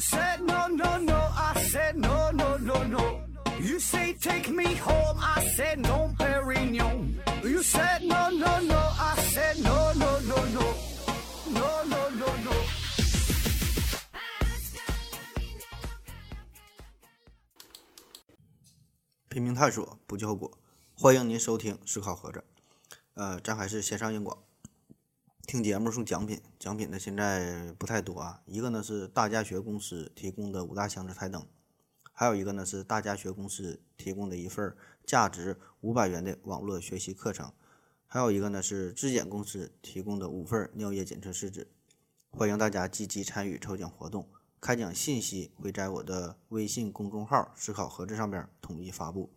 said no, no, no. I said no, no, no, no. You say take me home. I said no, Perignon. You said no, no, no. I said no, no, no, no. No, no, no, no. 拼命探索，不计后果。欢迎您收听《思考盒子》。呃，咱还是先上硬广，听节目送奖品。奖品呢现在不太多啊。一个呢是大家学公司提供的五大箱子台灯，还有一个呢是大家学公司提供的一份价值五百元的网络学习课程，还有一个呢是质检公司提供的五份尿液检测试纸。欢迎大家积极参与抽奖活动。开奖信息会在我的微信公众号“思考盒子”上边统一发布，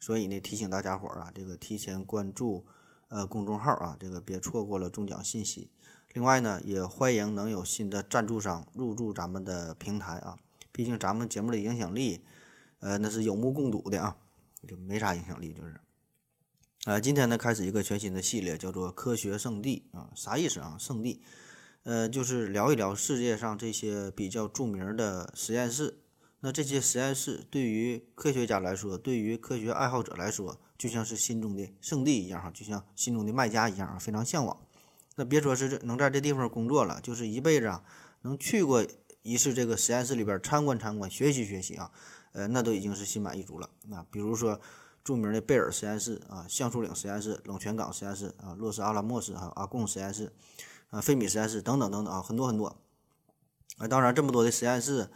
所以呢，提醒大家伙啊，这个提前关注呃公众号啊，这个别错过了中奖信息。另外呢，也欢迎能有新的赞助商入驻咱们的平台啊，毕竟咱们节目的影响力，呃，那是有目共睹的啊，就没啥影响力就是。呃，今天呢，开始一个全新的系列，叫做“科学圣地”啊，啥意思啊？圣地。呃，就是聊一聊世界上这些比较著名的实验室。那这些实验室对于科学家来说，对于科学爱好者来说，就像是心中的圣地一样哈，就像心中的麦家一样啊，非常向往。那别说是能在这地方工作了，就是一辈子啊，能去过一次这个实验室里边参观参观、学习学习啊，呃，那都已经是心满意足了。那比如说著名的贝尔实验室啊、橡树岭实验室、冷泉港实验室啊、洛斯阿拉莫斯还有阿贡实验室。啊，费米实验室等等等等啊，很多很多。啊，当然这么多的实验室，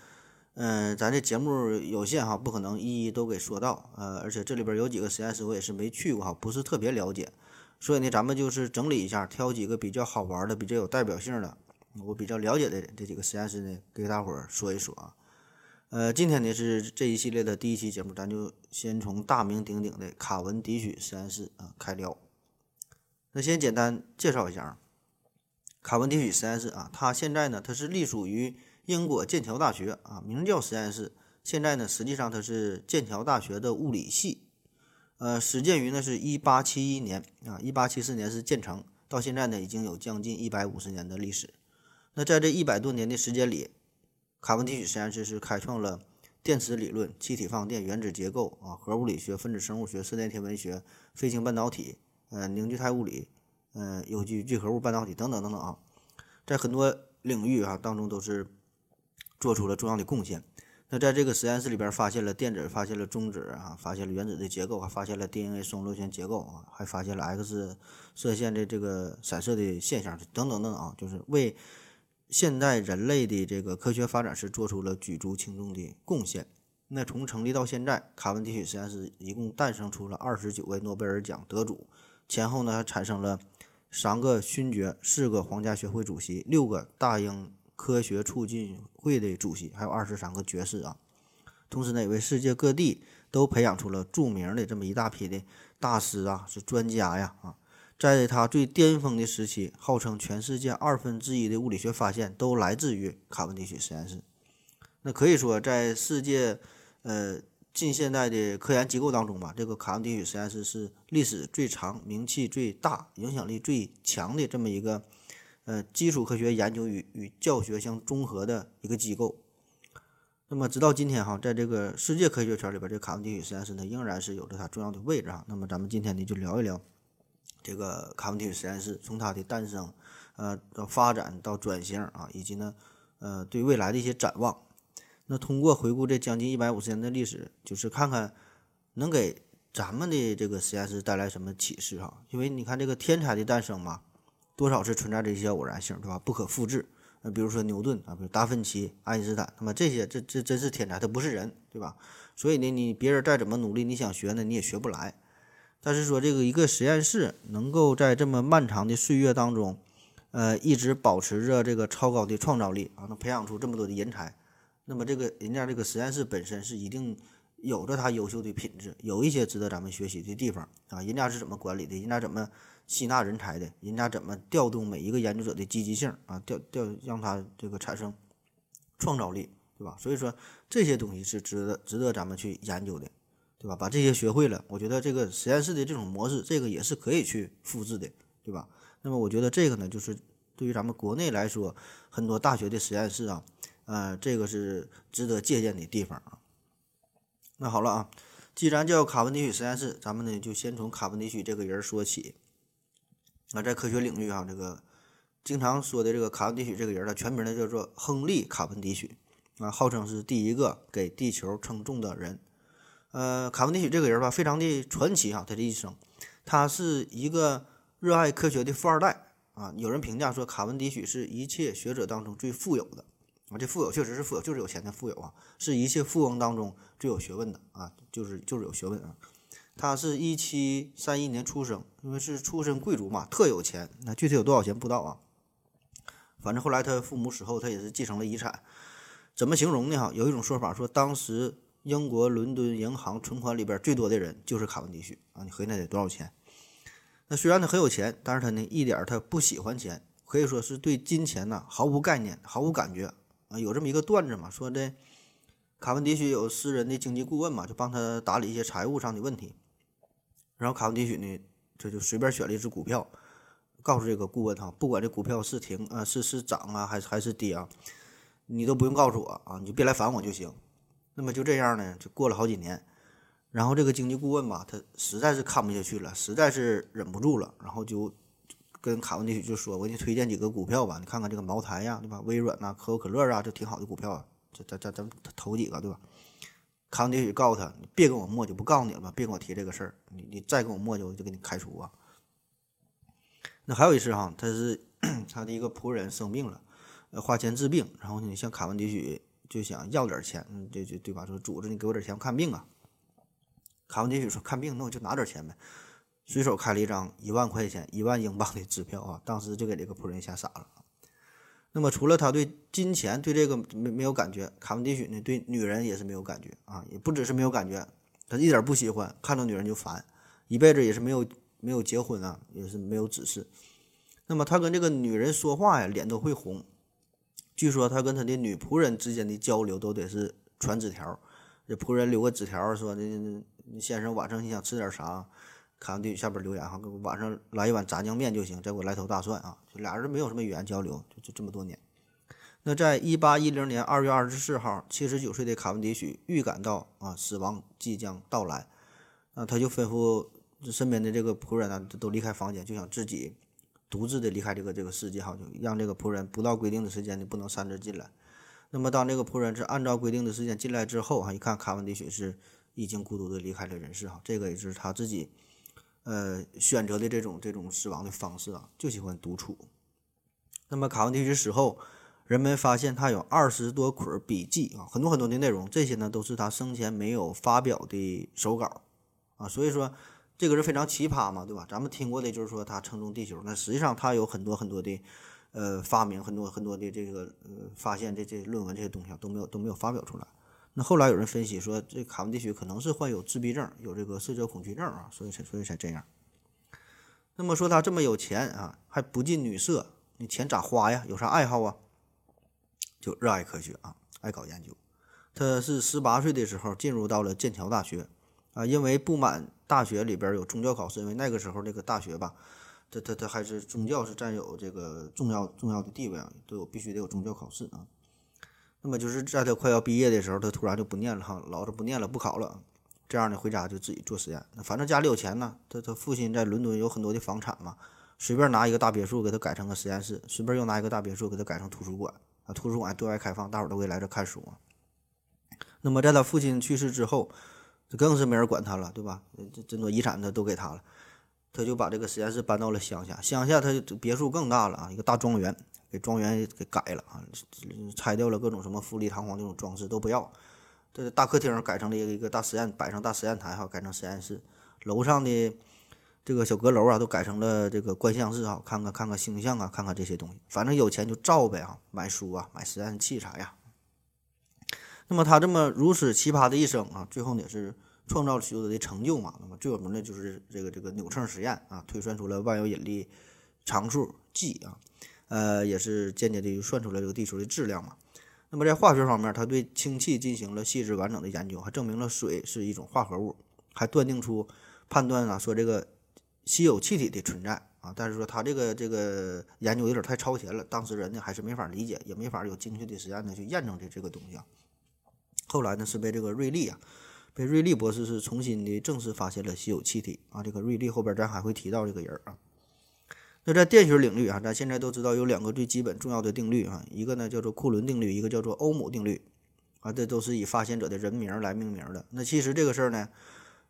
嗯，咱这节目有限哈，不可能一一都给说到。呃，而且这里边有几个实验室我也是没去过哈，不是特别了解。所以呢，咱们就是整理一下，挑几个比较好玩的、比较有代表性的，我比较了解的这几个实验室呢，给大伙儿说一说啊。呃，今天呢是这一系列的第一期节目，咱就先从大名鼎鼎的卡文迪许实验室啊开聊。那先简单介绍一下啊。卡文迪许实验室啊，它现在呢，它是隶属于英国剑桥大学啊，名叫实验室。现在呢，实际上它是剑桥大学的物理系。呃，始建于呢是一八七一年啊，一八七四年是建成，到现在呢已经有将近一百五十年的历史。那在这一百多年的时间里，卡文迪许实验室是开创了电磁理论、气体放电、原子结构啊、核物理学、分子生物学、射电天文学、飞行半导体、呃凝聚态物理。嗯，有机聚合物半导体等等等等啊，在很多领域啊当中都是做出了重要的贡献。那在这个实验室里边，发现了电子，发现了中子啊，发现了原子的结构，还发现了 DNA 双螺旋结构啊，还发现了 X 射线的这个散射的现象等等等等啊，就是为现代人类的这个科学发展是做出了举足轻重的贡献。那从成立到现在，卡文迪许实验室一共诞生出了二十九位诺贝尔奖得主，前后呢还产生了。三个勋爵，四个皇家学会主席，六个大英科学促进会的主席，还有二十三个爵士啊。同时呢，也为世界各地都培养出了著名的这么一大批的大师啊，是专家呀啊。在他最巅峰的时期，号称全世界二分之一的物理学发现都来自于卡文迪许实验室。那可以说，在世界，呃。近现代的科研机构当中吧，这个卡文迪许实验室是历史最长、名气最大、影响力最强的这么一个呃基础科学研究与与教学相综合的一个机构。那么直到今天哈，在这个世界科学圈里边，这卡文迪许实验室呢仍然是有着它重要的位置哈。那么咱们今天呢就聊一聊这个卡文迪许实验室从它的诞生呃到发展到转型啊，以及呢呃对未来的一些展望。那通过回顾这将近一百五十年的历史，就是看看能给咱们的这个实验室带来什么启示哈？因为你看这个天才的诞生嘛，多少是存在着一些偶然性，对吧？不可复制。那比如说牛顿啊，比如达芬奇、爱因斯坦，那么这些这这真是天才，他不是人，对吧？所以呢，你别人再怎么努力，你想学呢，你也学不来。但是说这个一个实验室能够在这么漫长的岁月当中，呃，一直保持着这个超高的创造力啊，能培养出这么多的人才。那么这个人家这个实验室本身是一定有着它优秀的品质，有一些值得咱们学习的地方啊。人家是怎么管理的？人家怎么吸纳人才的？人家怎么调动每一个研究者的积极性啊？调调让他这个产生创造力，对吧？所以说这些东西是值得值得咱们去研究的，对吧？把这些学会了，我觉得这个实验室的这种模式，这个也是可以去复制的，对吧？那么我觉得这个呢，就是对于咱们国内来说，很多大学的实验室啊。呃，这个是值得借鉴的地方啊。那好了啊，既然叫卡文迪许实验室，咱们呢就先从卡文迪许这个人说起。啊，在科学领域啊，这个经常说的这个卡文迪许这个人呢，全名呢叫做亨利·卡文迪许啊，号称是第一个给地球称重的人。呃，卡文迪许这个人吧，非常的传奇哈，他的一生，他是一个热爱科学的富二代啊。有人评价说，卡文迪许是一切学者当中最富有的啊，这富有确实是富有，就是有钱的富有啊，是一切富翁当中最有学问的啊，就是就是有学问啊。他是一七三一年出生，因为是出身贵族嘛，特有钱。那具体有多少钱不知道啊，反正后来他父母死后，他也是继承了遗产。怎么形容呢？哈，有一种说法说，当时。英国伦敦银行存款里边最多的人就是卡文迪许啊！你合计那得多少钱？那虽然他很有钱，但是他呢一点他不喜欢钱，可以说是对金钱呢毫无概念、毫无感觉啊。有这么一个段子嘛，说这卡文迪许有私人的经济顾问嘛，就帮他打理一些财务上的问题。然后卡文迪许呢，这就随便选了一只股票，告诉这个顾问哈，不管这股票是停啊，是是涨啊，还是还是跌啊，你都不用告诉我啊，你就别来烦我就行。那么就这样呢，就过了好几年，然后这个经济顾问吧，他实在是看不下去了，实在是忍不住了，然后就跟卡文迪许就说：“我给你推荐几个股票吧，你看看这个茅台呀，对吧？微软呐，可口可乐啊，这挺好的股票啊，这咱咱咱投几个，对吧？”卡文迪许告诉他：“你别跟我磨叽，不告诉你了吧？别跟我提这个事儿，你你再跟我磨叽，我就给你开除啊。”那还有一次哈，他是 他的一个仆人生病了，花钱治病，然后呢向卡文迪许。就想要点钱，嗯，这这对吧？说组织你给我点钱看病啊。卡文迪许说看病，那我就拿点钱呗。随手开了一张一万块钱、一万英镑的支票啊，当时就给这个仆人吓傻了。那么除了他对金钱对这个没没有感觉，卡文迪许呢对女人也是没有感觉啊，也不只是没有感觉，他一点不喜欢看到女人就烦，一辈子也是没有没有结婚啊，也是没有子嗣。那么他跟这个女人说话呀，脸都会红。据说他跟他的女仆人之间的交流都得是传纸条，这仆人留个纸条说：“那先生晚上你想吃点啥？卡文迪许下边留言哈，给我晚上来一碗炸酱面就行，再给我来头大蒜啊。”就俩人没有什么语言交流，就就这么多年。那在一八一零年二月二十四号，七十九岁的卡文迪许预感到啊死亡即将到来，啊他就吩咐身边的这个仆人啊都离开房间，就想自己。独自的离开这个这个世界哈，就让这个仆人不到规定的时间你不能擅自进来。那么当这个仆人是按照规定的时间进来之后哈，一看卡文迪许是已经孤独的离开了人世哈，这个也是他自己呃选择的这种这种死亡的方式啊，就喜欢独处。那么卡文迪许死后，人们发现他有二十多捆笔记啊，很多很多的内容，这些呢都是他生前没有发表的手稿啊，所以说。这个是非常奇葩嘛，对吧？咱们听过的就是说他称重地球，那实际上他有很多很多的，呃，发明，很多很多的这个呃发现，这这论文这些东西啊都没有都没有发表出来。那后来有人分析说，这卡文迪许可能是患有自闭症，有这个社交恐惧症啊，所以才所以才这样。那么说他这么有钱啊，还不近女色，你钱咋花呀？有啥爱好啊？就热爱科学啊，爱搞研究。他是十八岁的时候进入到了剑桥大学。啊，因为不满大学里边有宗教考试，因为那个时候这个大学吧，他他他还是宗教是占有这个重要重要的地位啊，都有必须得有宗教考试啊。那么就是在他快要毕业的时候，他突然就不念了哈，老子不念了，不考了。这样呢，回家就自己做实验。那反正家里有钱呢，他他父亲在伦敦有很多的房产嘛，随便拿一个大别墅给他改成个实验室，随便又拿一个大别墅给他改成图书馆啊，图书馆对外开放，大伙都可以来这看书啊。那么在他父亲去世之后。这更是没人管他了，对吧？这这么多遗产他都给他了，他就把这个实验室搬到了乡下。乡下他别墅更大了啊，一个大庄园，给庄园给改了啊，拆掉了各种什么富丽堂皇这种装饰都不要。这大客厅改成了一个大实验，摆上大实验台哈，改成实验室。楼上的这个小阁楼啊，都改成了这个观象室哈，看看看看星象啊，看看这些东西。反正有钱就造呗啊，买书啊，买实验器材呀。那么他这么如此奇葩的一生啊，最后也是创造了许多的成就嘛。那么最有名的就是这个这个扭秤实验啊，推算出了万有引力常数 G 啊，呃，也是间接的算出来这个地球的质量嘛。那么在化学方面，他对氢气进行了细致完整的研究，还证明了水是一种化合物，还断定出判断啊说这个稀有气体的存在啊，但是说他这个这个研究有点太超前了，当时人呢还是没法理解，也没法有精确的实验呢去验证这这个东西啊。后来呢是被这个瑞利啊，被瑞利博士是重新的正式发现了稀有气体啊。这个瑞利后边咱还会提到这个人啊。那在电学领域啊，咱现在都知道有两个最基本重要的定律啊，一个呢叫做库伦定律，一个叫做欧姆定律啊，这都是以发现者的人名来命名的。那其实这个事儿呢，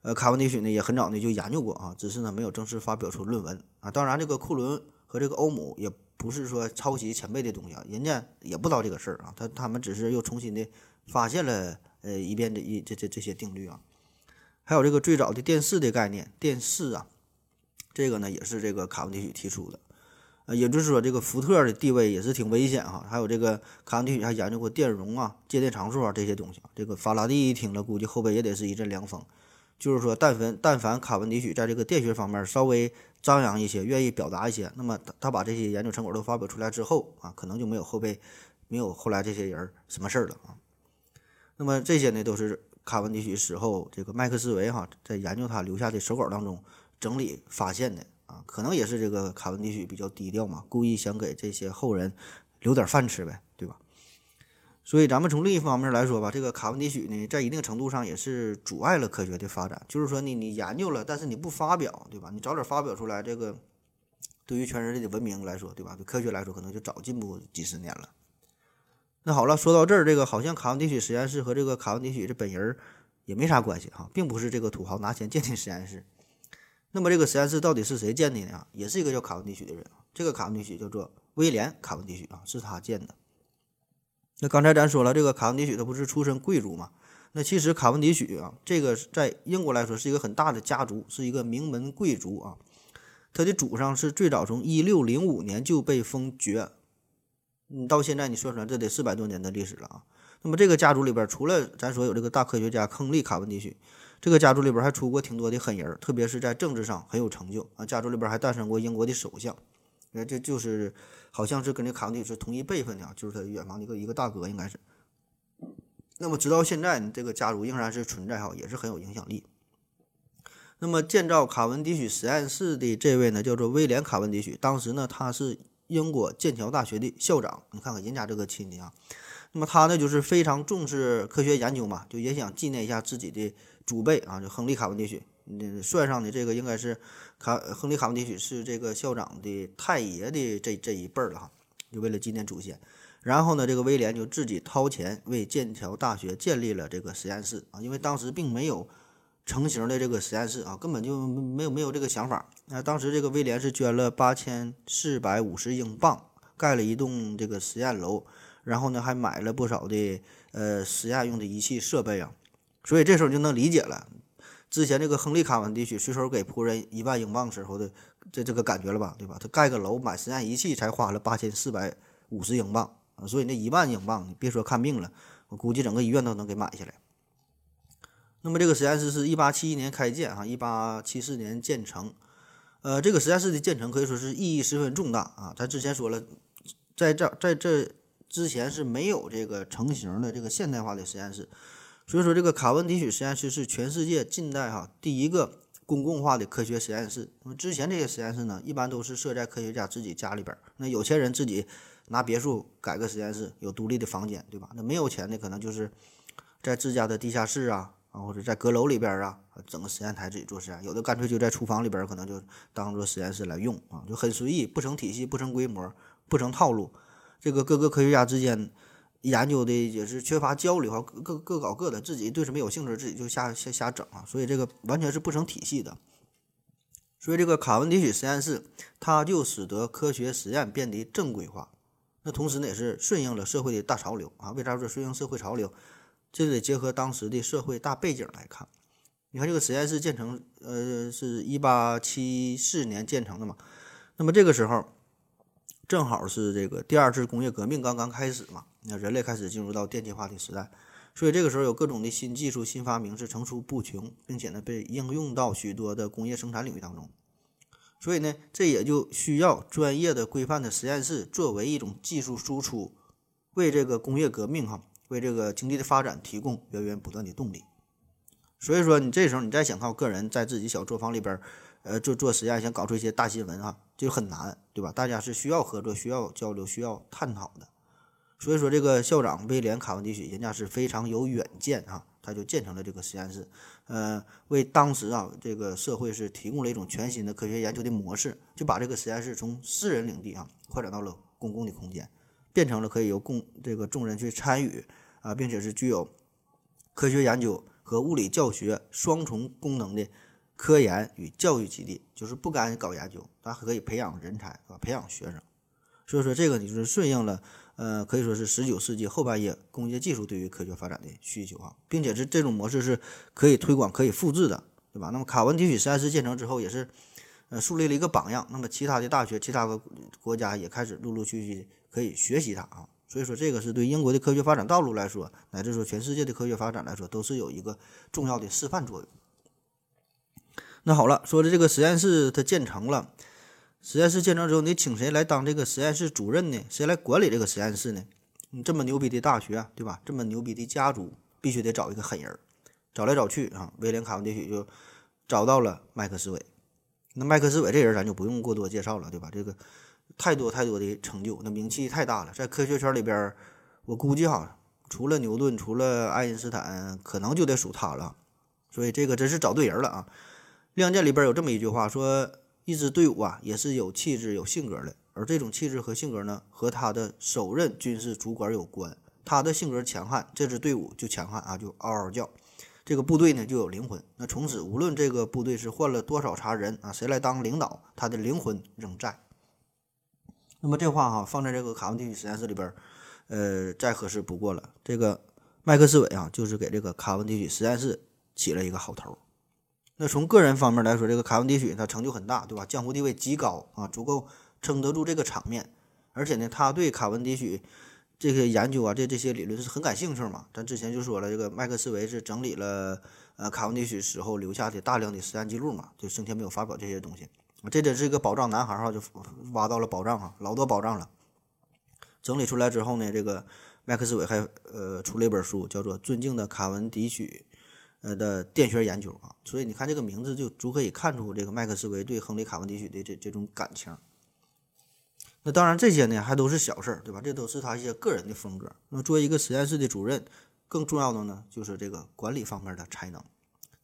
呃，卡文迪许呢也很早呢就研究过啊，只是呢没有正式发表出论文啊。当然，这个库伦和这个欧姆也不是说抄袭前辈的东西啊，人家也不知道这个事儿啊，他他们只是又重新的发现了呃一遍这一这这这些定律啊。还有这个最早的电视的概念，电视啊。这个呢也是这个卡文迪许提出的，呃，也就是说这个福特的地位也是挺危险哈。还有这个卡文迪许还研究过电容啊、介电常数啊这些东西。这个法拉第一听了，估计后背也得是一阵凉风。就是说，但凡但凡卡文迪许在这个电学方面稍微张扬一些，愿意表达一些，那么他他把这些研究成果都发表出来之后啊，可能就没有后背没有后来这些人什么事儿了啊。那么这些呢，都是卡文迪许死后这个麦克斯韦哈在研究他留下的手稿当中。整理发现的啊，可能也是这个卡文迪许比较低调嘛，故意想给这些后人留点饭吃呗，对吧？所以咱们从另一方面来说吧，这个卡文迪许呢，在一定程度上也是阻碍了科学的发展。就是说，你你研究了，但是你不发表，对吧？你早点发表出来，这个对于全人类的文明来说，对吧？对科学来说，可能就早进步几十年了。那好了，说到这儿，这个好像卡文迪许实验室和这个卡文迪许这本人也没啥关系哈，并不是这个土豪拿钱建的实验室。那么这个实验室到底是谁建的呢？也是一个叫卡文迪许的人。这个卡文迪许叫做威廉卡文迪许啊，是他建的。那刚才咱说了，这个卡文迪许他不是出身贵族嘛？那其实卡文迪许啊，这个在英国来说是一个很大的家族，是一个名门贵族啊。他的祖上是最早从一六零五年就被封爵，你到现在你算算，这得四百多年的历史了啊。那么这个家族里边，除了咱说有这个大科学家亨利卡文迪许。这个家族里边还出过挺多的狠人，特别是在政治上很有成就啊。家族里边还诞生过英国的首相，那这就是好像是跟这卡文迪是同一辈分的啊，就是他远房的一个一个大哥应该是。那么直到现在呢，这个家族仍然是存在哈，也是很有影响力。那么建造卡文迪许实验室的这位呢，叫做威廉卡文迪许，当时呢他是英国剑桥大学的校长，你看看人家这个亲戚啊。那么他呢就是非常重视科学研究嘛，就也想纪念一下自己的。祖辈啊，就亨利·卡文迪许，嗯，算上的这个应该是卡亨利·卡文迪许是这个校长的太爷的这这一辈儿了哈，就为了纪念祖先。然后呢，这个威廉就自己掏钱为剑桥大学建立了这个实验室啊，因为当时并没有成型的这个实验室啊，根本就没有没有这个想法。那当时这个威廉是捐了八千四百五十英镑，盖了一栋这个实验楼，然后呢还买了不少的呃实验用的仪器设备啊。所以这时候就能理解了，之前这个亨利卡文迪许随手给仆人一万英镑时候的这这个感觉了吧，对吧？他盖个楼买实验仪器才花了八千四百五十英镑啊，所以那一万英镑，你别说看病了，我估计整个医院都能给买下来。那么这个实验室是一八七一年开建啊，一八七四年建成。呃，这个实验室的建成可以说是意义十分重大啊。咱之前说了，在这在这之前是没有这个成型的这个现代化的实验室。所以说，这个卡文迪许实验室是全世界近代哈第一个公共化的科学实验室。那么之前这些实验室呢，一般都是设在科学家自己家里边儿。那有钱人自己拿别墅改个实验室，有独立的房间，对吧？那没有钱的，可能就是在自家的地下室啊，啊或者在阁楼里边啊，整个实验台自己做实验。有的干脆就在厨房里边，可能就当做实验室来用啊，就很随意，不成体系，不成规模，不成套路。这个各个科学家之间。研究的也是缺乏交流啊，各各搞各的，自己对什么有兴趣，自己就瞎瞎瞎整啊，所以这个完全是不成体系的。所以这个卡文迪许实验室，它就使得科学实验变得正规化。那同时呢，也是顺应了社会的大潮流啊。为啥说顺应社会潮流？这得结合当时的社会大背景来看。你看这个实验室建成，呃，是一八七四年建成的嘛？那么这个时候。正好是这个第二次工业革命刚刚开始嘛，那人类开始进入到电气化的时代，所以这个时候有各种的新技术、新发明是层出不穷，并且呢被应用到许多的工业生产领域当中。所以呢，这也就需要专业的、规范的实验室作为一种技术输出，为这个工业革命哈，为这个经济的发展提供源源不断的动力。所以说，你这时候你再想靠个人在自己小作坊里边呃，做做实验，想搞出一些大新闻哈就很难，对吧？大家是需要合作、需要交流、需要探讨的。所以说，这个校长威廉·卡文迪许，人家是非常有远见啊，他就建成了这个实验室，呃，为当时啊这个社会是提供了一种全新的科学研究的模式，就把这个实验室从私人领地啊扩展到了公共的空间，变成了可以由公这个众人去参与啊，并且是具有科学研究和物理教学双重功能的。科研与教育基地就是不干搞研究，它可以培养人才啊，培养学生。所以说这个你就是顺应了，呃，可以说是十九世纪后半叶工业技术对于科学发展的需求啊，并且是这种模式是可以推广、可以复制的，对吧？那么卡文迪许实验室建成之后，也是呃树立了一个榜样。那么其他的大学、其他的国家也开始陆陆续续可以学习它啊。所以说这个是对英国的科学发展道路来说，乃至说全世界的科学发展来说，都是有一个重要的示范作用。那好了，说的这个实验室它建成了，实验室建成之后，你请谁来当这个实验室主任呢？谁来管理这个实验室呢？你这么牛逼的大学，对吧？这么牛逼的家族，必须得找一个狠人。找来找去啊，威廉·卡文迪许就找到了麦克斯韦。那麦克斯韦这人咱就不用过多介绍了，对吧？这个太多太多的成就，那名气太大了，在科学圈里边，我估计哈，除了牛顿，除了爱因斯坦，可能就得数他了。所以这个真是找对人了啊！《亮剑》里边有这么一句话，说一支队伍啊，也是有气质、有性格的。而这种气质和性格呢，和他的首任军事主管有关。他的性格强悍，这支队伍就强悍啊，就嗷嗷叫。这个部队呢，就有灵魂。那从此，无论这个部队是换了多少茬人啊，谁来当领导，他的灵魂仍在。那么这话哈，放在这个卡文迪许实验室里边，呃，再合适不过了。这个麦克斯韦啊，就是给这个卡文迪许实验室起了一个好头。那从个人方面来说，这个卡文迪许他成就很大，对吧？江湖地位极高啊，足够撑得住这个场面。而且呢，他对卡文迪许这个研究啊，这这些理论是很感兴趣嘛。咱之前就说了，这个麦克斯韦是整理了呃卡文迪许死后留下的大量的实验记录嘛，就生前没有发表这些东西。这真是一个宝藏男孩哈，就挖到了宝藏啊，老多宝藏了。整理出来之后呢，这个麦克斯韦还呃出了一本书，叫做《尊敬的卡文迪许》。呃的电学研究啊，所以你看这个名字就足可以看出这个麦克斯韦对亨利·卡文迪许的这这种感情。那当然这些呢还都是小事儿，对吧？这都是他一些个人的风格。那作为一个实验室的主任，更重要的呢就是这个管理方面的才能。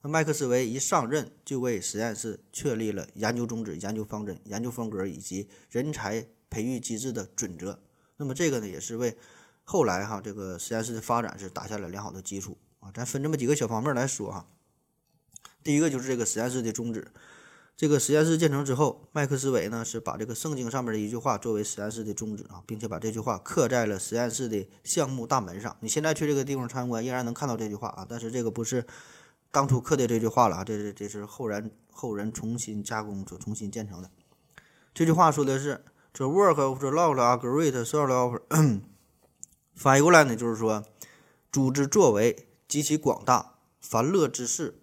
那麦克斯韦一上任就为实验室确立了研究宗旨、研究方针、研究风格以及人才培育机制的准则。那么这个呢也是为后来哈这个实验室的发展是打下了良好的基础。咱分这么几个小方面来说哈，第一个就是这个实验室的宗旨。这个实验室建成之后，麦克斯韦呢是把这个圣经上面的一句话作为实验室的宗旨啊，并且把这句话刻在了实验室的项目大门上。你现在去这个地方参观，依然能看到这句话啊。但是这个不是当初刻的这句话了啊，这是这是后人后人重新加工所重新建成的。这句话说的是：“The work of the Lord are great, so of。”翻译 过来呢，就是说，组织作为。极其广大，凡乐之事，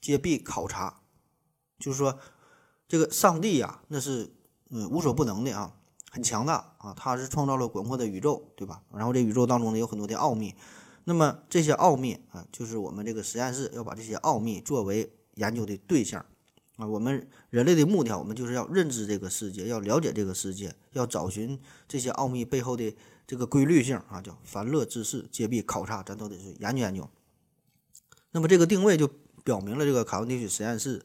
皆必考察。就是说，这个上帝呀，那是嗯无所不能的啊，很强大啊，他是创造了广阔的宇宙，对吧？然后这宇宙当中呢，有很多的奥秘。那么这些奥秘啊，就是我们这个实验室要把这些奥秘作为研究的对象啊。我们人类的目的啊，我们就是要认知这个世界，要了解这个世界，要找寻这些奥秘背后的。这个规律性啊，叫凡乐之事皆必考察，咱都得去研究研究。那么这个定位就表明了，这个卡文迪许实验室，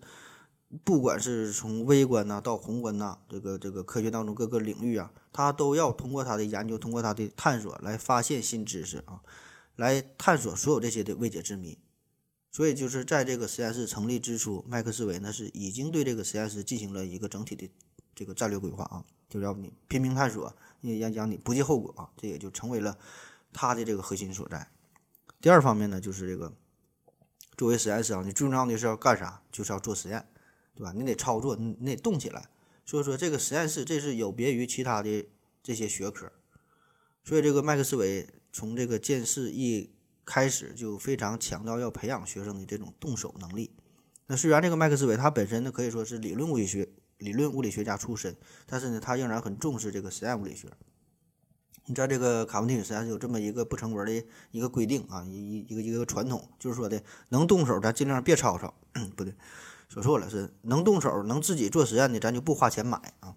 不管是从微观呐到宏观呐，这个这个科学当中各个领域啊，它都要通过它的研究，通过它的探索来发现新知识啊，来探索所有这些的未解之谜。所以就是在这个实验室成立之初，麦克斯韦呢是已经对这个实验室进行了一个整体的这个战略规划啊，就要你拼命探索。也演讲你不计后果啊，这也就成为了他的这个核心所在。第二方面呢，就是这个作为实验室啊，你最重要的是要干啥？就是要做实验，对吧？你得操作，你得动起来。所以说，这个实验室这是有别于其他的这些学科。所以这个麦克斯韦从这个建室一开始就非常强调要培养学生的这种动手能力。那虽然这个麦克斯韦他本身呢可以说是理论物理学。理论物理学家出身，但是呢，他仍然很重视这个实验物理学。你在这个卡文迪许实验室有这么一个不成文的一个规定啊，一一个一个传统，就是说的能动手咱尽量别吵吵，不对，说错了，是能动手能自己做实验的，咱就不花钱买啊。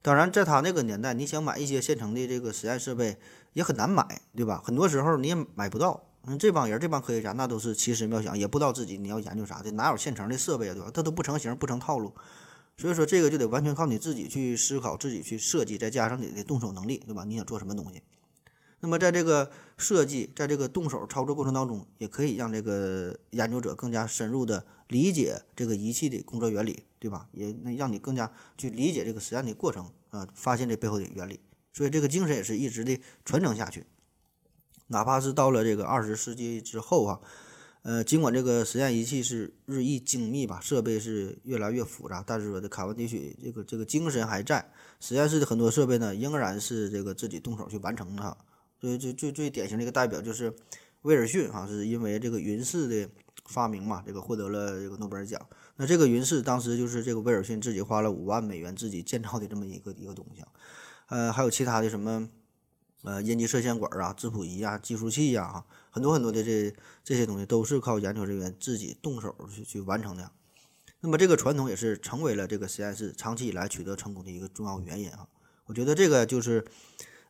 当然，在他那个年代，你想买一些现成的这个实验设备也很难买，对吧？很多时候你也买不到。嗯，这帮人，这帮科学家那都是奇思妙想，也不知道自己你要研究啥的，哪有现成的设备啊，对吧？它都不成型，不成套路。所以说，这个就得完全靠你自己去思考，自己去设计，再加上你的动手能力，对吧？你想做什么东西？那么在这个设计，在这个动手操作过程当中，也可以让这个研究者更加深入的理解这个仪器的工作原理，对吧？也能让你更加去理解这个实验的过程啊，发现这背后的原理。所以这个精神也是一直的传承下去。哪怕是到了这个二十世纪之后啊，呃，尽管这个实验仪器是日益精密吧，设备是越来越复杂，但是说的卡文迪许这个这个精神还在。实验室的很多设备呢，仍然是这个自己动手去完成的。所以最最最典型的一个代表就是威尔逊哈，是因为这个云室的发明嘛，这个获得了这个诺贝尔奖。那这个云室当时就是这个威尔逊自己花了五万美元自己建造的这么一个一个东西。呃，还有其他的什么？呃，阴极射线管啊，质谱仪啊，计数器呀，很多很多的这这些东西都是靠研究人员自己动手去去完成的。那么这个传统也是成为了这个实验室长期以来取得成功的一个重要原因啊。我觉得这个就是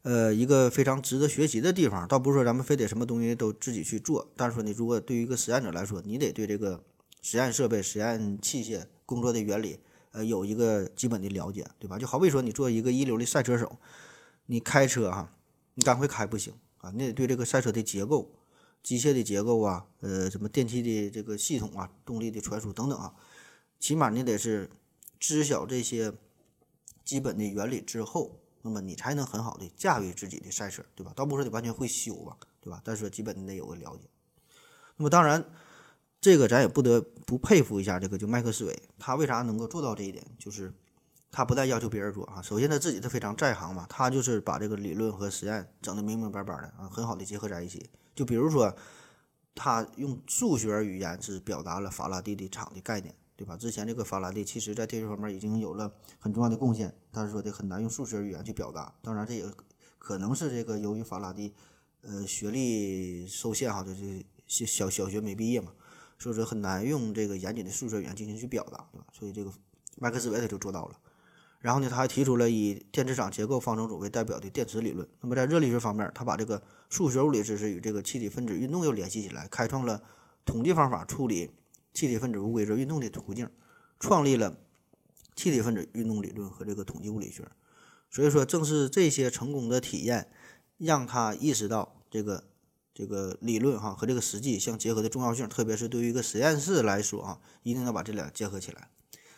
呃一个非常值得学习的地方。倒不是说咱们非得什么东西都自己去做，但是说你如果对于一个实验者来说，你得对这个实验设备、实验器械工作的原理呃有一个基本的了解，对吧？就好比说你做一个一流的赛车手，你开车哈。你赶快开不行啊！你得对这个赛车的结构、机械的结构啊，呃，什么电气的这个系统啊、动力的传输等等啊，起码你得是知晓这些基本的原理之后，那么你才能很好的驾驭自己的赛车，对吧？倒不是你完全会修吧，对吧？但是基本你得有个了解。那么当然，这个咱也不得不佩服一下这个就麦克斯韦，他为啥能够做到这一点？就是。他不但要求别人做啊，首先他自己他非常在行嘛，他就是把这个理论和实验整得明明白白的啊，很好的结合在一起。就比如说，他用数学语言是表达了法拉第的场的概念，对吧？之前这个法拉第其实在电学方面已经有了很重要的贡献，但是说的很难用数学语言去表达。当然，这也可能是这个由于法拉第呃学历受限哈，就是小小小学没毕业嘛，所以说很难用这个严谨的数学语言进行去表达，对吧？所以这个麦克斯韦他就做到了。然后呢，他还提出了以电磁场结构方程组为代表的电磁理论。那么在热力学方面，他把这个数学物理知识与这个气体分子运动又联系起来，开创了统计方法处理气体分子无规则运动的途径，创立了气体分子运动理论和这个统计物理学。所以说，正是这些成功的体验，让他意识到这个这个理论哈和这个实际相结合的重要性，特别是对于一个实验室来说啊，一定要把这俩结合起来。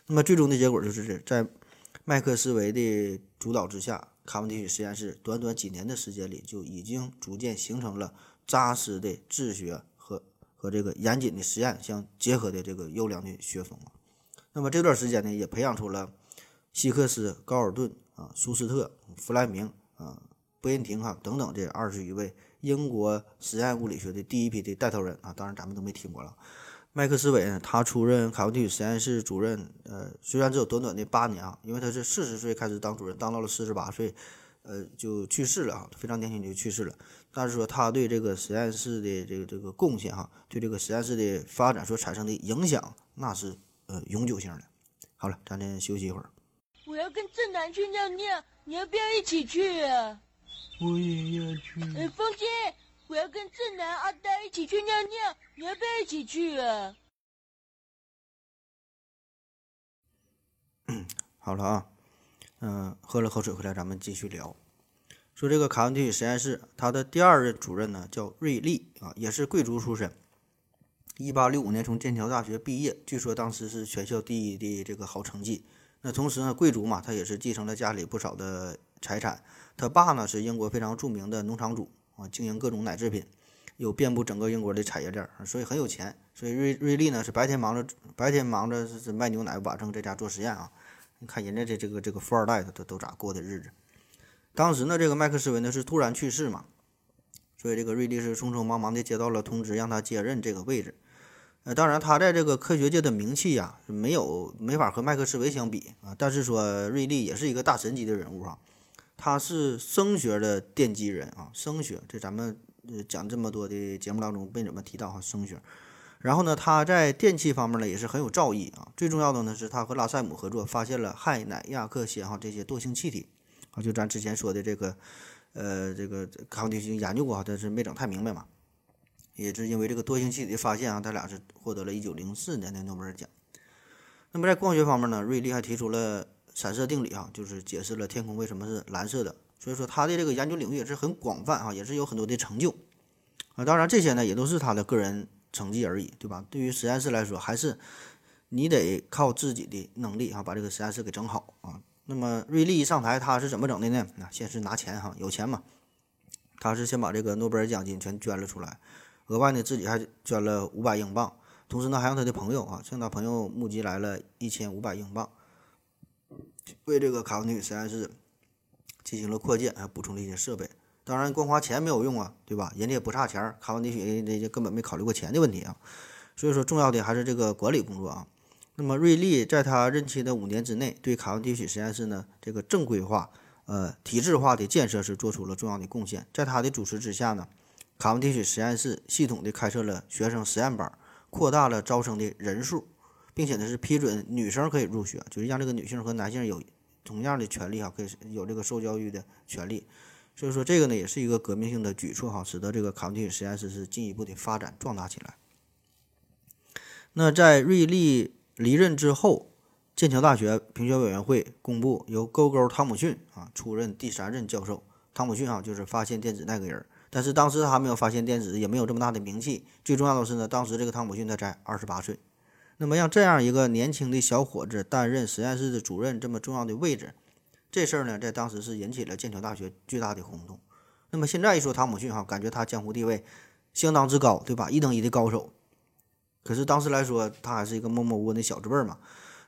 那么最终的结果就是在。麦克斯韦的主导之下，卡文迪许实验室短短几年的时间里，就已经逐渐形成了扎实的治学和和这个严谨的实验相结合的这个优良的学风那么这段时间呢，也培养出了希克斯、高尔顿啊、舒斯特、弗莱明啊、波恩廷哈等等这二十余位英国实验物理学的第一批的带头人啊。当然，咱们都没听过了。麦克斯韦呢，他出任卡文迪许实验室主任，呃，虽然只有短短的八年啊，因为他是四十岁开始当主任，当到了四十八岁，呃，就去世了啊，非常年轻就去世了。但是说他对这个实验室的这个这个贡献哈，对这个实验室的发展所产生的影响，那是呃永久性的。好了，咱先休息一会儿。我要跟正南去尿尿，你要不要一起去啊？我也要去。呃，风姐。我要跟正南、阿呆一起去尿尿，你要不要一起去啊？好了啊，嗯，喝了口水回来，咱们继续聊。说这个卡文迪许实验室，他的第二任主任呢叫瑞利啊，也是贵族出身。一八六五年从剑桥大学毕业，据说当时是全校第一的这个好成绩。那同时呢，贵族嘛，他也是继承了家里不少的财产。他爸呢是英国非常著名的农场主。啊，经营各种奶制品，有遍布整个英国的产业链，所以很有钱。所以瑞瑞丽呢是白天忙着白天忙着是卖牛奶，晚上在家做实验啊。你看人家这这个这个富二代，他都都咋过的日子？当时呢，这个麦克斯韦呢是突然去世嘛，所以这个瑞丽是匆匆忙忙的接到了通知，让他接任这个位置。呃，当然他在这个科学界的名气呀，没有没法和麦克斯韦相比啊。但是说瑞丽也是一个大神级的人物哈。他是声学的奠基人啊，声学这咱们呃讲这么多的节目当中没怎么提到哈声学。然后呢，他在电气方面呢也是很有造诣啊。最重要的呢是他和拉塞姆合作，发现了氦、氖、氩、氪、氙哈这些惰性气体啊，就咱之前说的这个，呃，这个卡文迪许研究过哈，但是没整太明白嘛。也是因为这个惰性气体的发现啊，他俩是获得了一九零四年的诺贝尔奖。那么在光学方面呢，瑞利还提出了散射定理啊，就是解释了天空为什么是蓝色的。所以说他的这个研究领域也是很广泛啊，也是有很多的成就啊。当然这些呢也都是他的个人成绩而已，对吧？对于实验室来说，还是你得靠自己的能力啊，把这个实验室给整好啊。那么瑞利一上台，他是怎么整的呢？那先是拿钱哈，有钱嘛，他是先把这个诺贝尔奖金全捐了出来。额外呢，自己还捐了五百英镑，同时呢，还让他的朋友啊，向他朋友募集来了一千五百英镑，为这个卡文迪许实验室进行了扩建，还补充了一些设备。当然，光花钱没有用啊，对吧？人家也不差钱，卡文迪许人家根本没考虑过钱的问题啊。所以说，重要的还是这个管理工作啊。那么，瑞利在他任期的五年之内，对卡文迪许实验室呢这个正规化、呃体制化的建设是做出了重要的贡献。在他的主持之下呢。卡文迪许实验室系统的开设了学生实验班，扩大了招生的人数，并且呢是批准女生可以入学，就是让这个女性和男性有同样的权利哈，可以有这个受教育的权利。所以说这个呢也是一个革命性的举措哈，使得这个卡文迪许实验室是进一步的发展壮大起来。那在瑞利离任之后，剑桥大学评选委员会公布由勾勾汤姆逊啊出任第三任教授。汤姆逊啊就是发现电子那个人。但是当时他没有发现电子，也没有这么大的名气。最重要的是呢，当时这个汤姆逊他才二十八岁。那么让这样一个年轻的小伙子担任实验室的主任这么重要的位置，这事儿呢，在当时是引起了剑桥大学巨大的轰动。那么现在一说汤姆逊哈，感觉他江湖地位相当之高，对吧？一等一的高手。可是当时来说，他还是一个默默无闻的小字辈儿嘛。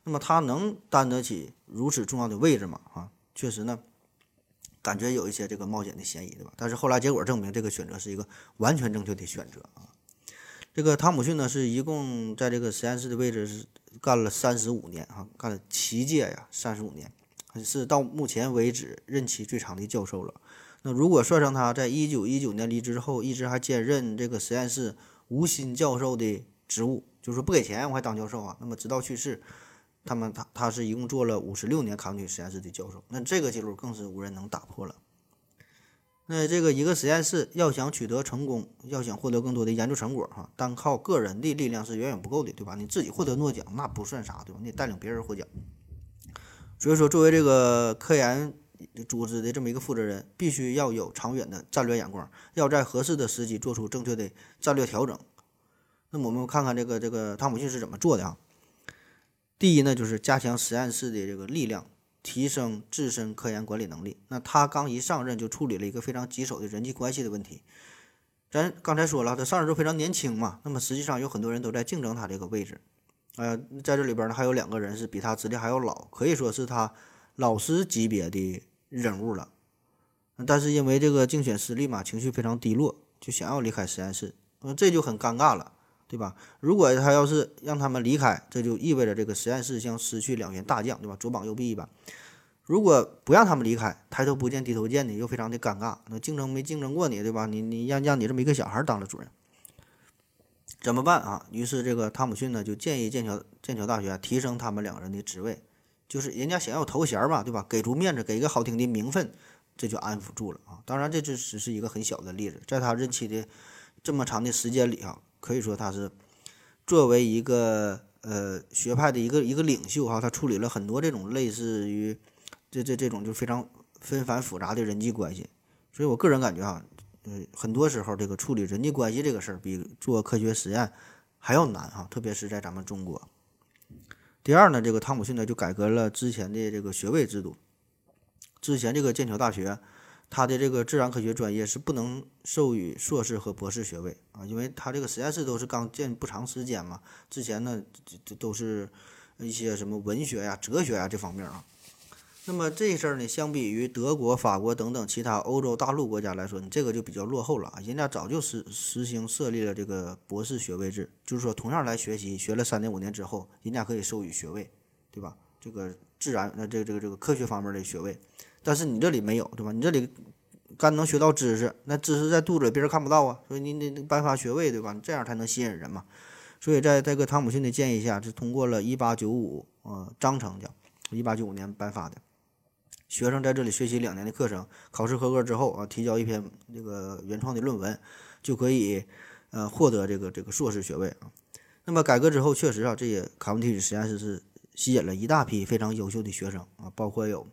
那么他能担得起如此重要的位置吗？啊，确实呢。感觉有一些这个冒险的嫌疑，对吧？但是后来结果证明，这个选择是一个完全正确的选择啊。这个汤姆逊呢，是一共在这个实验室的位置是干了三十五年啊，干了七届呀，三十五年，是到目前为止任期最长的教授了。那如果算上他在一九一九年离职后，一直还兼任这个实验室无薪教授的职务，就是说不给钱我还当教授啊，那么直到去世。他们他他是一共做了五十六年卡文迪实验室的教授，那这个记录更是无人能打破了。那这个一个实验室要想取得成功，要想获得更多的研究成果，哈，单靠个人的力量是远远不够的，对吧？你自己获得诺奖那不算啥，对吧？你带领别人获奖。所以说，作为这个科研组织的这么一个负责人，必须要有长远的战略眼光，要在合适的时机做出正确的战略调整。那么我们看看这个这个汤姆逊是怎么做的啊？第一呢，就是加强实验室的这个力量，提升自身科研管理能力。那他刚一上任就处理了一个非常棘手的人际关系的问题。咱刚才说了，他上任时候非常年轻嘛，那么实际上有很多人都在竞争他这个位置。呃，在这里边呢，还有两个人是比他资历还要老，可以说是他老师级别的人物了。但是因为这个竞选失利嘛，情绪非常低落，就想要离开实验室。那这就很尴尬了。对吧？如果他要是让他们离开，这就意味着这个实验室将失去两员大将，对吧？左膀右臂一般。如果不让他们离开，抬头不见低头见的，又非常的尴尬。那竞争没竞争过你，对吧？你你让让你这么一个小孩当了主任，怎么办啊？于是这个汤姆逊呢就建议剑桥剑桥大学提升他们两人的职位，就是人家想要头衔嘛，对吧？给足面子，给一个好听的名分，这就安抚住了啊。当然，这只只是一个很小的例子，在他任期的这么长的时间里啊。可以说他是作为一个呃学派的一个一个领袖哈，他处理了很多这种类似于这这这种就非常纷繁复杂的人际关系，所以我个人感觉哈，呃很多时候这个处理人际关系这个事儿比做科学实验还要难哈，特别是在咱们中国。第二呢，这个汤姆逊呢就改革了之前的这个学位制度，之前这个剑桥大学。他的这个自然科学专业是不能授予硕士和博士学位啊，因为他这个实验室都是刚建不长时间嘛。之前呢，这这都是一些什么文学呀、哲学呀这方面啊。那么这事儿呢，相比于德国、法国等等其他欧洲大陆国家来说，你这个就比较落后了啊。人家早就实实行设立了这个博士学位制，就是说同样来学习，学了三年五年之后，人家可以授予学位，对吧？这个自然那这个这个这个科学方面的学位。但是你这里没有，对吧？你这里干能学到知识，那知识在肚子里，别人看不到啊，所以你得颁发学位，对吧？这样才能吸引人嘛。所以在这个汤姆逊的建议下，是通过了1895呃章程叫1895年颁发的。学生在这里学习两年的课程，考试合格之后啊，提交一篇这个原创的论文，就可以呃获得这个这个硕士学位啊。那么改革之后，确实啊，这些卡文迪许实验室是吸引了一大批非常优秀的学生啊，包括有